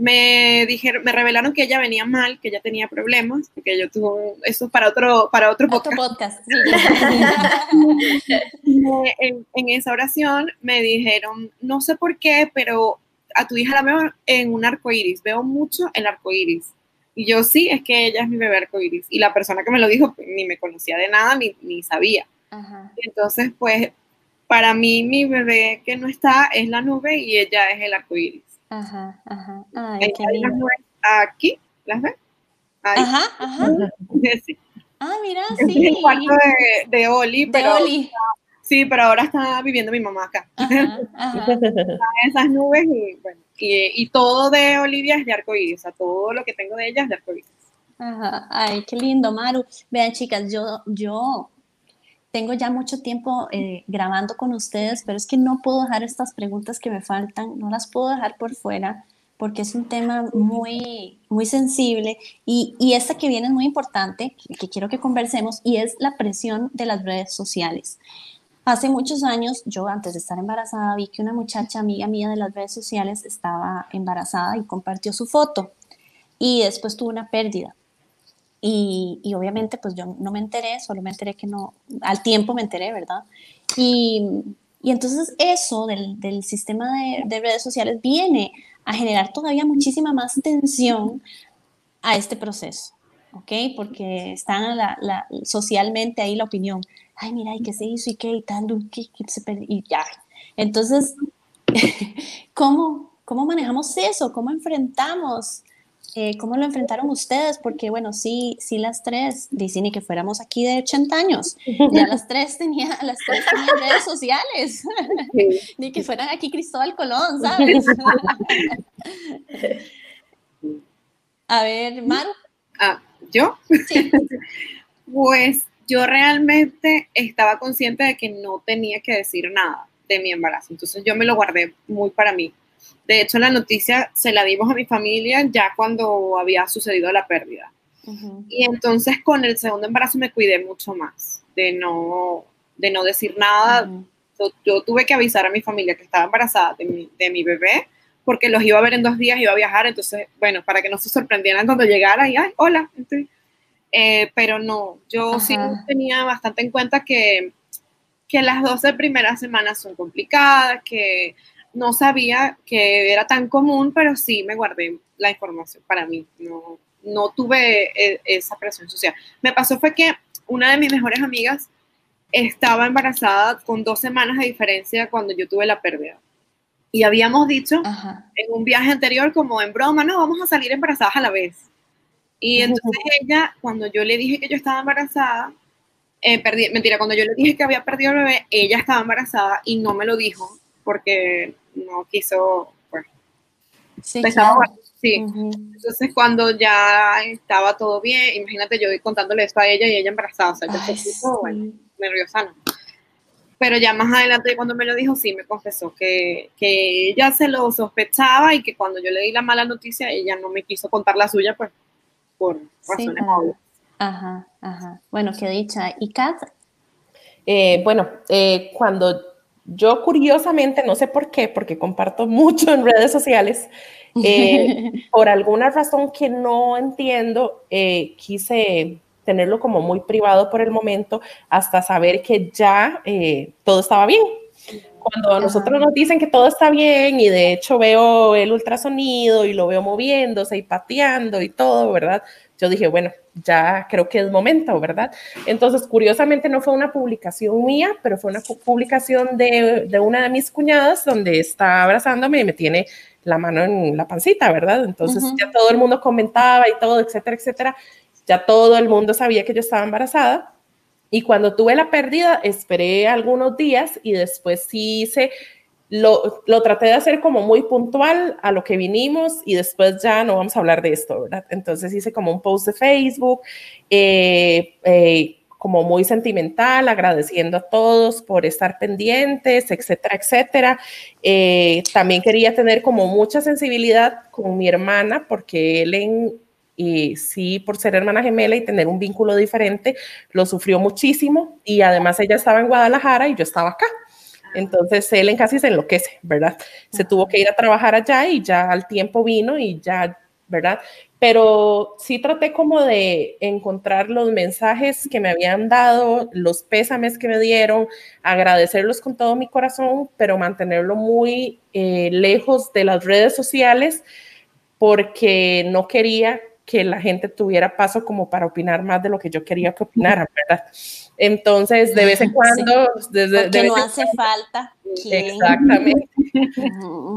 me dijeron, me revelaron que ella venía mal, que ella tenía problemas, porque yo tuve eso para otro, para otro podcast. Otro podcast sí. en, en, esa oración me dijeron, no sé por qué, pero a tu hija la veo en un arco iris, veo mucho el arco iris. Y yo sí, es que ella es mi bebé arco iris. Y la persona que me lo dijo pues, ni me conocía de nada, ni, ni sabía. Ajá. Entonces, pues, para mí mi bebé que no está es la nube y ella es el arco iris. Ajá, ajá. Ay, qué lindo. Aquí, ¿las ves? Ahí. Ajá, ajá. Sí. Ah, mira, Este sí. Es el cuarto de, de Oli, De pero Oli. sí, pero ahora está viviendo mi mamá acá. Ajá, ajá. Están esas nubes y bueno, y, y todo de Olivia es de arcoíris, o sea, todo lo que tengo de ella es de arcoíris. Ajá. Ay, qué lindo, Maru. Vean, chicas, yo, yo tengo ya mucho tiempo eh, grabando con ustedes, pero es que no puedo dejar estas preguntas que me faltan, no las puedo dejar por fuera porque es un tema muy, muy sensible y, y esta que viene es muy importante, que quiero que conversemos, y es la presión de las redes sociales. hace muchos años, yo antes de estar embarazada, vi que una muchacha amiga mía de las redes sociales estaba embarazada y compartió su foto y después tuvo una pérdida. Y, y, obviamente pues yo no me enteré, solo me enteré que no, al tiempo me enteré, ¿verdad? Y, y entonces eso del, del sistema de, de, redes sociales viene a generar todavía muchísima más tensión a este proceso, ¿ok? Porque está la, la, socialmente ahí la opinión, ay, mira, ¿y qué se hizo? ¿Y qué? Y tal, ¿qué, qué se? Y ya. Entonces, ¿cómo, ¿cómo manejamos eso? ¿Cómo enfrentamos eh, ¿Cómo lo enfrentaron ustedes? Porque, bueno, sí, sí las tres, dicen ni que fuéramos aquí de 80 años, ya las tres tenían, las tres tenían redes sociales, ni que fueran aquí Cristóbal Colón, ¿sabes? A ver, Maru. Ah, ¿yo? Sí. pues yo realmente estaba consciente de que no tenía que decir nada de mi embarazo, entonces yo me lo guardé muy para mí. De hecho, la noticia se la dimos a mi familia ya cuando había sucedido la pérdida. Y entonces con el segundo embarazo me cuidé mucho más de no, de no decir nada. yo, tuve que avisar a mi familia que estaba embarazada de mi, de mi, bebé porque los iba a ver en dos días, iba a viajar, entonces, bueno, para que no se sorprendieran cuando llegara y, ay, hola. Eh, pero no, yo sí tenía bastante en cuenta que, que las 12 primeras semanas son complicadas, que no sabía que era tan común, pero sí me guardé la información para mí. No, no tuve e, esa presión social. Me pasó fue que una de mis mejores amigas estaba embarazada con dos semanas de diferencia cuando yo tuve la pérdida. Y habíamos dicho en un viaje anterior, como en broma, no, vamos a salir embarazadas a la vez. Y entonces ella, cuando yo le dije que yo estaba embarazada, eh, perdí, mentira, cuando yo le dije que había perdido el bebé, ella estaba embarazada y no me lo dijo porque no quiso, pues, sí, sí. Entonces cuando ya estaba todo bien, imagínate yo contándole esto a ella y ella embarazada, o sea, se puso, bueno, nerviosa, ¿no? Pero ya más adelante cuando me lo dijo, sí me confesó que, que ella se lo sospechaba y que cuando yo le di la mala noticia, ella no me quiso contar la suya, pues, por razones obvias. Ajá, ajá. Bueno, qué dicha. ¿Y Kat? Eh, bueno, eh, cuando yo curiosamente, no sé por qué, porque comparto mucho en redes sociales, eh, por alguna razón que no entiendo, eh, quise tenerlo como muy privado por el momento hasta saber que ya eh, todo estaba bien. Cuando nosotros nos dicen que todo está bien y de hecho veo el ultrasonido y lo veo moviéndose y pateando y todo, ¿verdad? Yo dije, bueno, ya creo que es momento, ¿verdad? Entonces, curiosamente no fue una publicación mía, pero fue una publicación de, de una de mis cuñadas donde está abrazándome y me tiene la mano en la pancita, ¿verdad? Entonces ya todo el mundo comentaba y todo, etcétera, etcétera. Ya todo el mundo sabía que yo estaba embarazada. Y cuando tuve la pérdida, esperé algunos días y después sí hice lo, lo, traté de hacer como muy puntual a lo que vinimos y después ya no vamos a hablar de esto, ¿verdad? Entonces hice como un post de Facebook, eh, eh, como muy sentimental, agradeciendo a todos por estar pendientes, etcétera, etcétera. Eh, también quería tener como mucha sensibilidad con mi hermana, porque Ellen, y sí, por ser hermana gemela y tener un vínculo diferente, lo sufrió muchísimo y además ella estaba en Guadalajara y yo estaba acá. Entonces él en casi se enloquece, ¿verdad? Se tuvo que ir a trabajar allá y ya al tiempo vino y ya, ¿verdad? Pero sí traté como de encontrar los mensajes que me habían dado, los pésames que me dieron, agradecerlos con todo mi corazón, pero mantenerlo muy eh, lejos de las redes sociales porque no quería que la gente tuviera paso como para opinar más de lo que yo quería que opinaran, ¿verdad? Entonces, de vez en cuando... Desde, Porque no hace falta. Exactamente.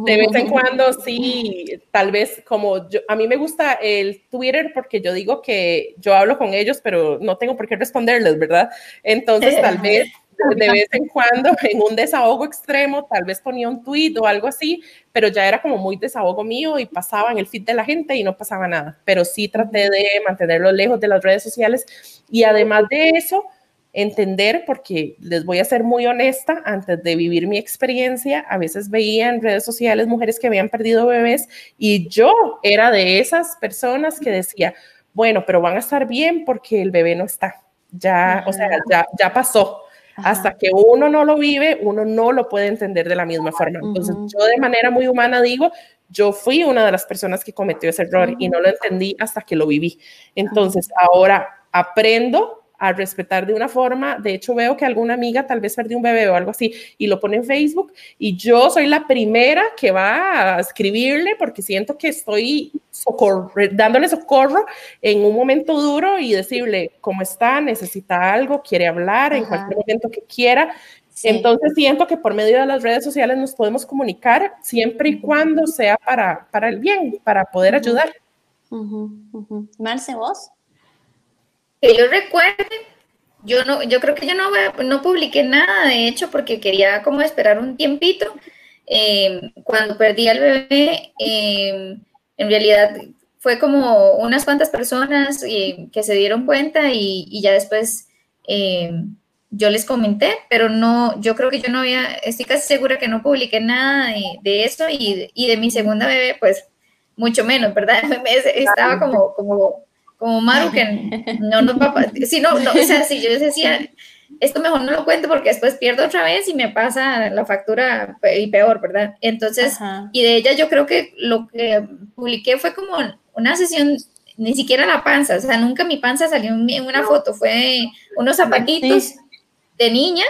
De vez en cuando sí, tal vez como yo, a mí me gusta el Twitter porque yo digo que yo hablo con ellos, pero no tengo por qué responderles, ¿verdad? Entonces, tal vez de vez en cuando, en un desahogo extremo, tal vez ponía un tweet o algo así, pero ya era como muy desahogo mío y pasaba en el feed de la gente y no pasaba nada. Pero sí traté de mantenerlo lejos de las redes sociales y además de eso, entender, porque les voy a ser muy honesta, antes de vivir mi experiencia, a veces veía en redes sociales mujeres que habían perdido bebés y yo era de esas personas que decía, bueno, pero van a estar bien porque el bebé no está, ya, o sea, ya, ya pasó. Hasta que uno no lo vive, uno no lo puede entender de la misma forma. Entonces, yo de manera muy humana digo, yo fui una de las personas que cometió ese error y no lo entendí hasta que lo viví. Entonces, ahora aprendo a respetar de una forma. De hecho, veo que alguna amiga tal vez perdió un bebé o algo así y lo pone en Facebook y yo soy la primera que va a escribirle porque siento que estoy dándole socorro en un momento duro y decirle cómo está, necesita algo, quiere hablar en cualquier momento que quiera. Entonces siento que por medio de las redes sociales nos podemos comunicar siempre y cuando sea para, para el bien, para poder ayudar. Marce, vos que yo recuerde, yo no, yo creo que yo no, no publiqué nada, de hecho, porque quería como esperar un tiempito. Em, cuando perdí al bebé, em, en realidad fue como unas cuantas personas eh, que se dieron cuenta y, ya después em, yo les comenté, pero no, yo creo que yo no había, estoy casi segura que no publiqué nada de, eso y, y, de mi segunda bebé, pues mucho menos, ¿verdad? Estaba como, como como Maru, que no nos va a si no, no, o sea, si yo decía, esto mejor no lo cuento porque después pierdo otra vez y me pasa la factura y peor, ¿verdad? Entonces, y de ella yo creo que lo que publiqué fue como una sesión, ni siquiera la panza, o sea, nunca mi panza salió en una foto, fue unos zapatitos de niña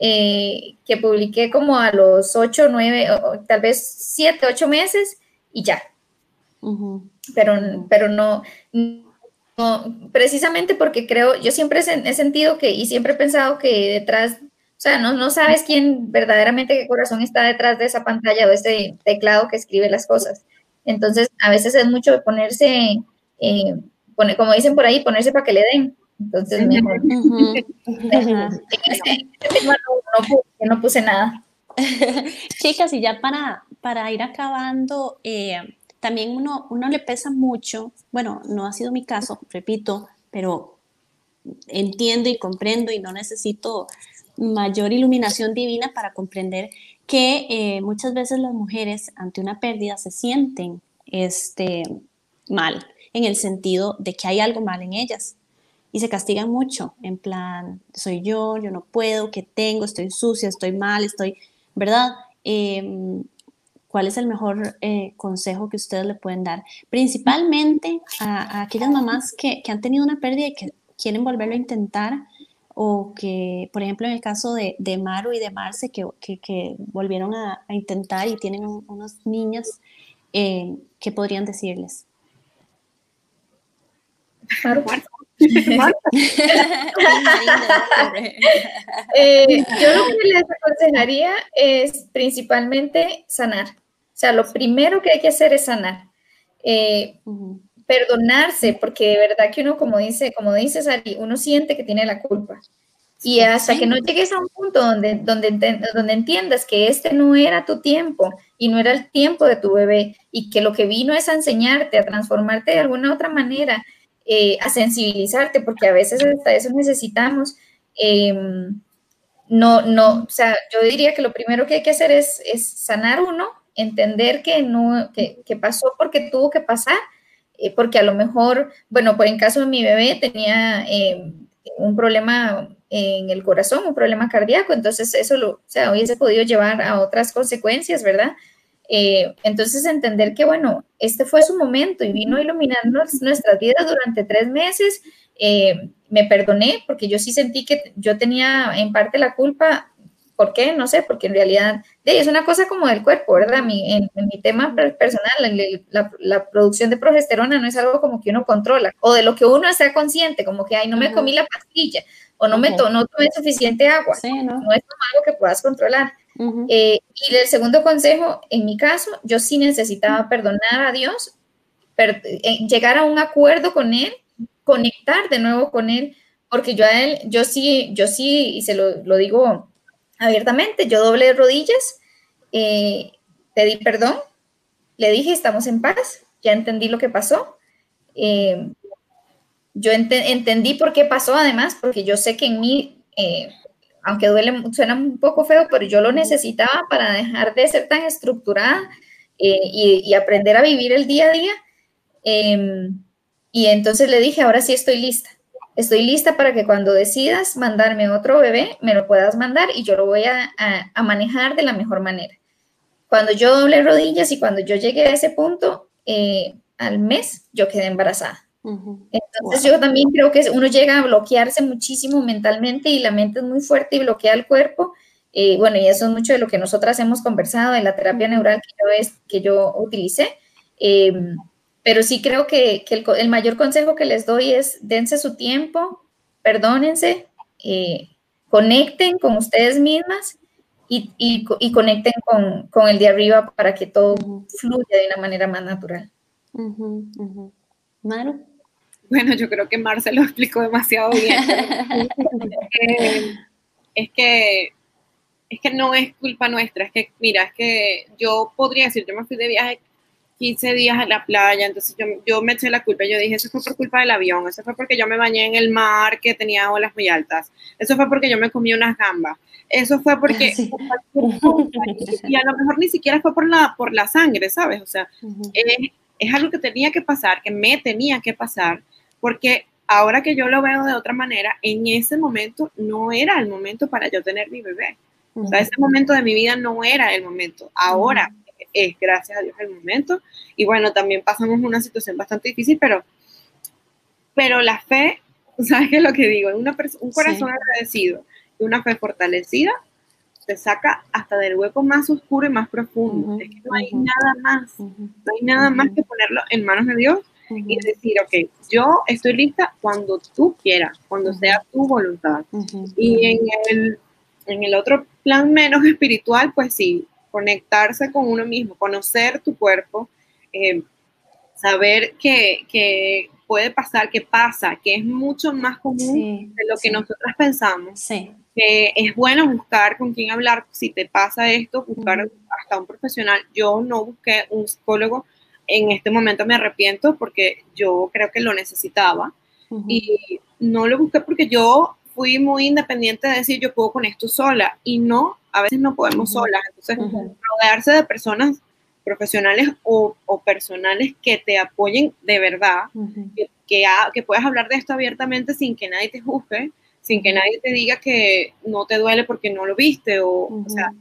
eh, que publiqué como a los 8, 9, tal vez 7, 8 meses y ya. Pero, pero no, precisamente porque creo, yo siempre he sentido que y siempre he pensado que detrás, o sea, no, no sabes quién verdaderamente, qué corazón está detrás de esa pantalla o ese teclado que escribe las cosas. Entonces, a veces es mucho ponerse, eh, como dicen por ahí, ponerse para que le den. Entonces, mejor. no, puse nada. Chicas, y ya para, para ir acabando, eh, también uno, uno le pesa mucho, bueno, no ha sido mi caso, repito, pero entiendo y comprendo y no necesito mayor iluminación divina para comprender que eh, muchas veces las mujeres ante una pérdida se sienten este, mal, en el sentido de que hay algo mal en ellas y se castigan mucho, en plan, soy yo, yo no puedo, ¿qué tengo? Estoy sucia, estoy mal, estoy, ¿verdad? Em, cuál es el mejor eh, consejo que ustedes le pueden dar, principalmente a, aquellas mamás que, han tenido una pérdida y que quieren volverlo a intentar, o que, por ejemplo, en el caso de, Maru y de Marce, que, volvieron a, intentar y tienen unas niñas, eh, ¿qué podrían decirles? Eh, yo lo que les aconsejaría es principalmente sanar. Sea, lo primero que hay que hacer es sanar. Eh, perdonarse, porque de verdad que uno, como dice, como dice Sari, uno siente que tiene la culpa. Y hasta que no llegues a un punto donde, donde, donde entiendas que este no era tu tiempo y no era el tiempo de tu bebé y que lo que vino es a enseñarte, a transformarte de alguna otra manera, eh, a sensibilizarte, porque a veces hasta eso necesitamos. Em, no, no, o sea, yo diría que lo primero que hay que hacer es, es sanar uno entender que no, que, pasó porque tuvo que pasar, eh, porque a lo mejor, bueno, por en caso de mi bebé tenía eh, un problema en el corazón, un problema cardíaco, entonces eso lo, o sea, hubiese podido llevar a otras consecuencias, ¿verdad? Eh, entonces entender que, bueno, este fue su momento y vino a iluminarnos nuestras vidas durante tres meses. me perdoné porque yo sí sentí que yo tenía en parte la culpa ¿Por qué? No sé, porque en realidad es una cosa como del cuerpo, ¿verdad? Mi, en, mi tema personal, la, producción de progesterona no es algo como que uno controla, o de lo que uno está consciente, como que, ay, no me comí la pastilla, o no me no tomé suficiente agua. no. es algo que puedas controlar. Eh, y el segundo consejo, en mi caso, yo sí necesitaba perdonar a Dios, eh, llegar a un acuerdo con Él, conectar de nuevo con Él, porque yo a Él, yo sí, yo sí, y se lo, lo digo abiertamente. Yo doblé rodillas, eh, pedí perdón, le dije, estamos en paz, ya entendí lo que pasó. Eh, yo entendí por qué pasó, además, porque yo sé que en mí, eh, aunque duele, suena un poco feo, pero yo lo necesitaba para dejar de ser tan estructurada y, y, aprender a vivir el día a día. Em, y entonces le dije, ahora sí estoy lista. Estoy lista para que cuando decidas mandarme otro bebé, me lo puedas mandar y yo lo voy a, a manejar de la mejor manera. Cuando yo doble rodillas y cuando yo llegué a ese punto, eh, al mes yo quedé embarazada. Entonces yo también creo que uno llega a bloquearse muchísimo mentalmente y la mente es muy fuerte y bloquea el cuerpo. Eh, bueno, y eso es mucho de lo que nosotras hemos conversado en la terapia neural que yo, es, que yo utilicé. Em, pero sí creo que, que el, el, mayor consejo que les doy es dense su tiempo, perdónense, eh, conecten con ustedes mismas y, y, y conecten con, con, el de arriba para que todo fluya de una manera más natural. Maru. Bueno, yo creo que Marce lo explicó demasiado bien. es que es que no es culpa nuestra, es que, mira, es que yo podría decir, yo me fui de viaje 15 días a la playa, entonces yo, yo me eché la culpa, yo dije, eso fue por culpa del avión, eso fue porque yo me bañé en el mar que tenía olas muy altas, eso fue porque yo me comí unas gambas, eso fue porque, y a lo mejor ni siquiera fue por la, por la sangre, ¿sabes? O sea, es, es algo que tenía que pasar, que me tenía que pasar, porque ahora que yo lo veo de otra manera, en ese momento no era el momento para yo tener mi bebé. O sea, ese momento de mi vida no era el momento. Ahora es, gracias a Dios, el momento. Y bueno, también pasamos una situación bastante difícil, pero, pero la fe, ¿sabes qué es lo que digo? Una un corazón agradecido y una fe fortalecida te saca hasta del hueco más oscuro y más profundo. es que no hay nada más, no hay nada más que ponerlo en manos de Dios y decir, ok, yo estoy lista cuando tú quieras, cuando sea tu voluntad. Y en el, en el otro plan menos espiritual, pues sí, conectarse con uno mismo, conocer tu cuerpo, eh, saber que, que, puede pasar, que pasa, que es mucho más común de lo que nosotras pensamos. Sí. Que es bueno buscar con quién hablar. Si te pasa esto, buscar hasta un profesional. Yo no busqué un psicólogo, en este momento me arrepiento porque yo creo que lo necesitaba. Y no lo busqué porque yo fui muy independiente de decir yo puedo con esto sola. Y no, a veces no podemos solas. Entonces, rodearse de personas profesionales o, personales que te apoyen de verdad, que, que, que puedas hablar de esto abiertamente sin que nadie te juzgue sin que nadie te diga que no te duele porque no lo viste, o, o sea,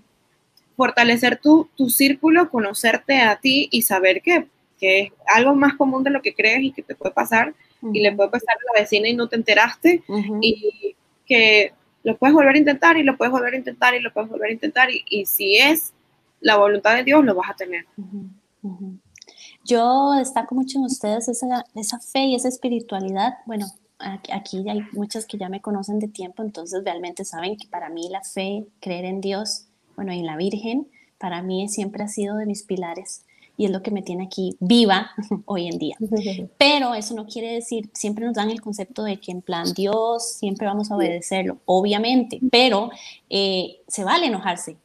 fortalecer tu, tu, círculo, conocerte a ti y saber que, que, es algo más común de lo que crees y que te puede pasar, y le puede pasar a la vecina y no te enteraste, y que lo puedes volver a intentar y lo puedes volver a intentar y lo puedes volver a intentar, y, y si es la voluntad de Dios, lo vas a tener. Yo destaco mucho en ustedes esa, esa fe y esa espiritualidad. Bueno, aquí hay muchas que ya me conocen de tiempo, entonces realmente saben que para mí la fe, creer en Dios, bueno, y en la Virgen, para mí siempre ha sido de mis pilares y es lo que me tiene aquí viva hoy en día. Pero eso no quiere decir, siempre nos dan el concepto de que en plan Dios, siempre vamos a obedecerlo, obviamente, pero eh, se vale enojarse.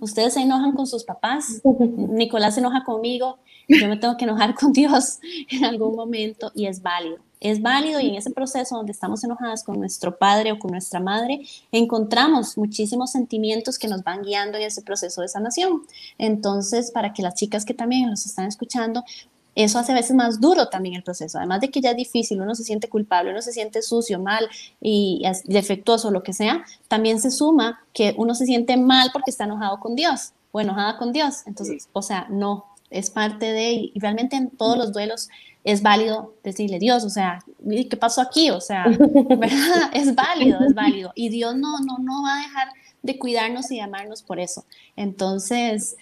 Ustedes se enojan con sus papás, Nicolás se enoja conmigo, yo me tengo que enojar con Dios en algún momento y es válido es válido y en ese proceso donde estamos enojadas con nuestro padre o con nuestra madre, encontramos muchísimos sentimientos que nos van guiando en ese proceso de sanación. Entonces, para que las chicas que también nos están escuchando, eso hace a veces más duro también el proceso. Además de que ya es difícil, uno se siente culpable, uno se siente sucio, mal y defectuoso, lo que sea, también se suma que uno se siente mal porque está enojado con Dios o enojada con Dios. Entonces, o sea, no, es parte de, y realmente en todos los duelos es válido decirle, Dios, o sea, ¿qué pasó aquí? O sea, ¿verdad? Es válido, es válido. Y Dios no, no, no va a dejar de cuidarnos y de amarnos por eso. Entonces,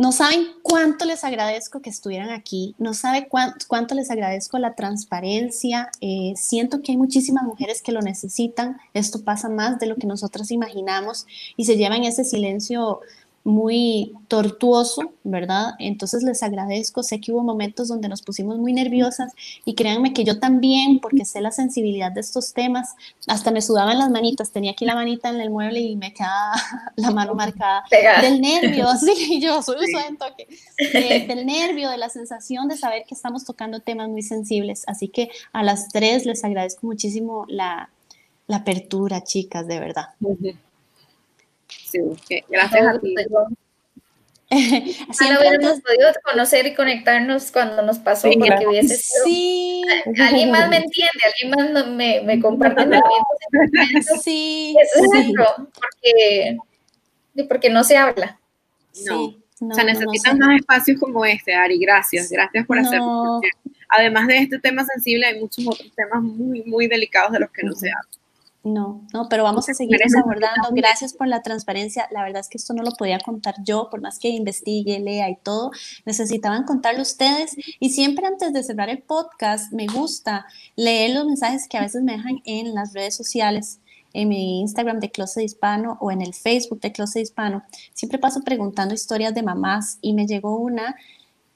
no saben cuánto les agradezco que estuvieran aquí, no saben cuánto, les agradezco la transparencia. Eh, siento que hay muchísimas mujeres que lo necesitan. Esto pasa más de lo que nosotras imaginamos y se llevan ese silencio muy tortuoso, ¿verdad? Entonces les agradezco, sé que hubo momentos donde nos pusimos muy nerviosas y créanme que yo también, porque sé la sensibilidad de estos temas, hasta me sudaban las manitas, tenía aquí la manita en el mueble y me quedaba la mano marcada del nervio, sí, yo soy un toque, eh, del nervio, de la sensación de saber que estamos tocando temas muy sensibles, así que a las tres les agradezco muchísimo la, la apertura, chicas, de verdad gracias a ti. Siempre hubiéramos podido conocer y conectarnos cuando nos pasó, sí, porque hubiese sido, sí. alguien más me entiende, alguien más me, me comparte mismo Sí, Eso es sí. porque, porque no se habla. No. o sea, necesitan más espacios como este, Ari. Gracias, gracias por hacerlo. Además de este tema sensible, hay muchos otros temas muy, muy delicados de los que no se habla. No, no, pero vamos a seguir abordando. Gracias por la transparencia. La verdad es que esto no lo podía contar yo, por más que investigue, lea y todo. Necesitaban contarlo ustedes. Y siempre antes de cerrar el podcast, me gusta leer los mensajes que a veces me dejan en las redes sociales, en mi Instagram de Closet Hispano o en el Facebook de Closet Hispano. Siempre paso preguntando historias de mamás y me llegó una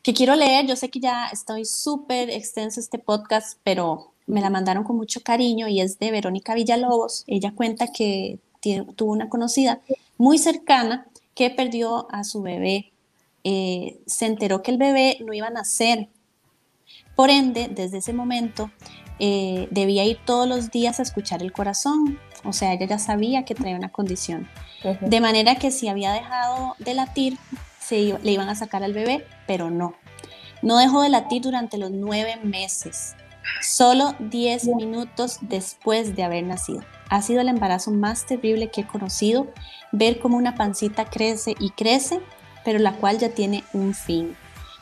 que quiero leer. Yo sé que ya estoy súper extenso este podcast, pero me la mandaron con mucho cariño y es de Verónica Villalobos. Ella cuenta que tuvo una conocida muy cercana que perdió a su bebé. Eh, se enteró que el bebé no iba a nacer. Por ende, desde ese momento, eh, debía ir todos los días a escuchar el corazón. O sea, ella ya sabía que traía una condición. De manera que si había dejado de latir, se le iban a sacar al bebé, pero no. No dejó de latir durante los nueve meses solo 10 minutos después de haber nacido. Ha sido el embarazo más terrible que he conocido, ver cómo una pancita crece y crece, pero la cual ya tiene un fin.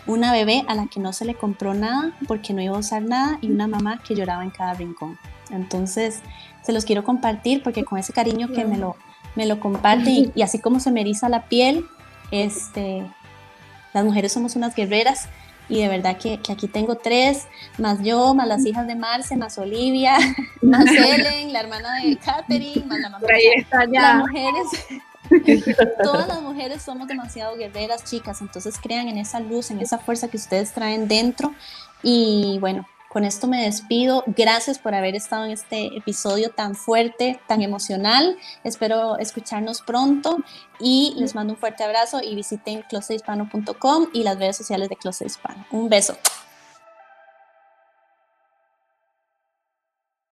Una bebé a la que no se le compró nada porque no iba a usar nada y una mamá que lloraba en cada rincón. Entonces, se los quiero compartir porque con ese cariño que me lo, me lo comparte y, y así como se me eriza la piel, este, las mujeres somos unas guerreras y de verdad que, que, aquí tengo tres, más yo, más las hijas de Marce, más Olivia, más Ellen, la hermana de Katherine, más la mamá. Ahí está ya. Las mujeres, todas las mujeres somos demasiado guerreras, chicas, entonces crean en esa luz, en esa fuerza que ustedes traen dentro y bueno, con esto me despido. Gracias por haber estado en este episodio tan fuerte, tan emocional. Espero escucharnos pronto y les mando un fuerte abrazo y visiten closethispano.com y las redes sociales de Closet Hispano. Un beso.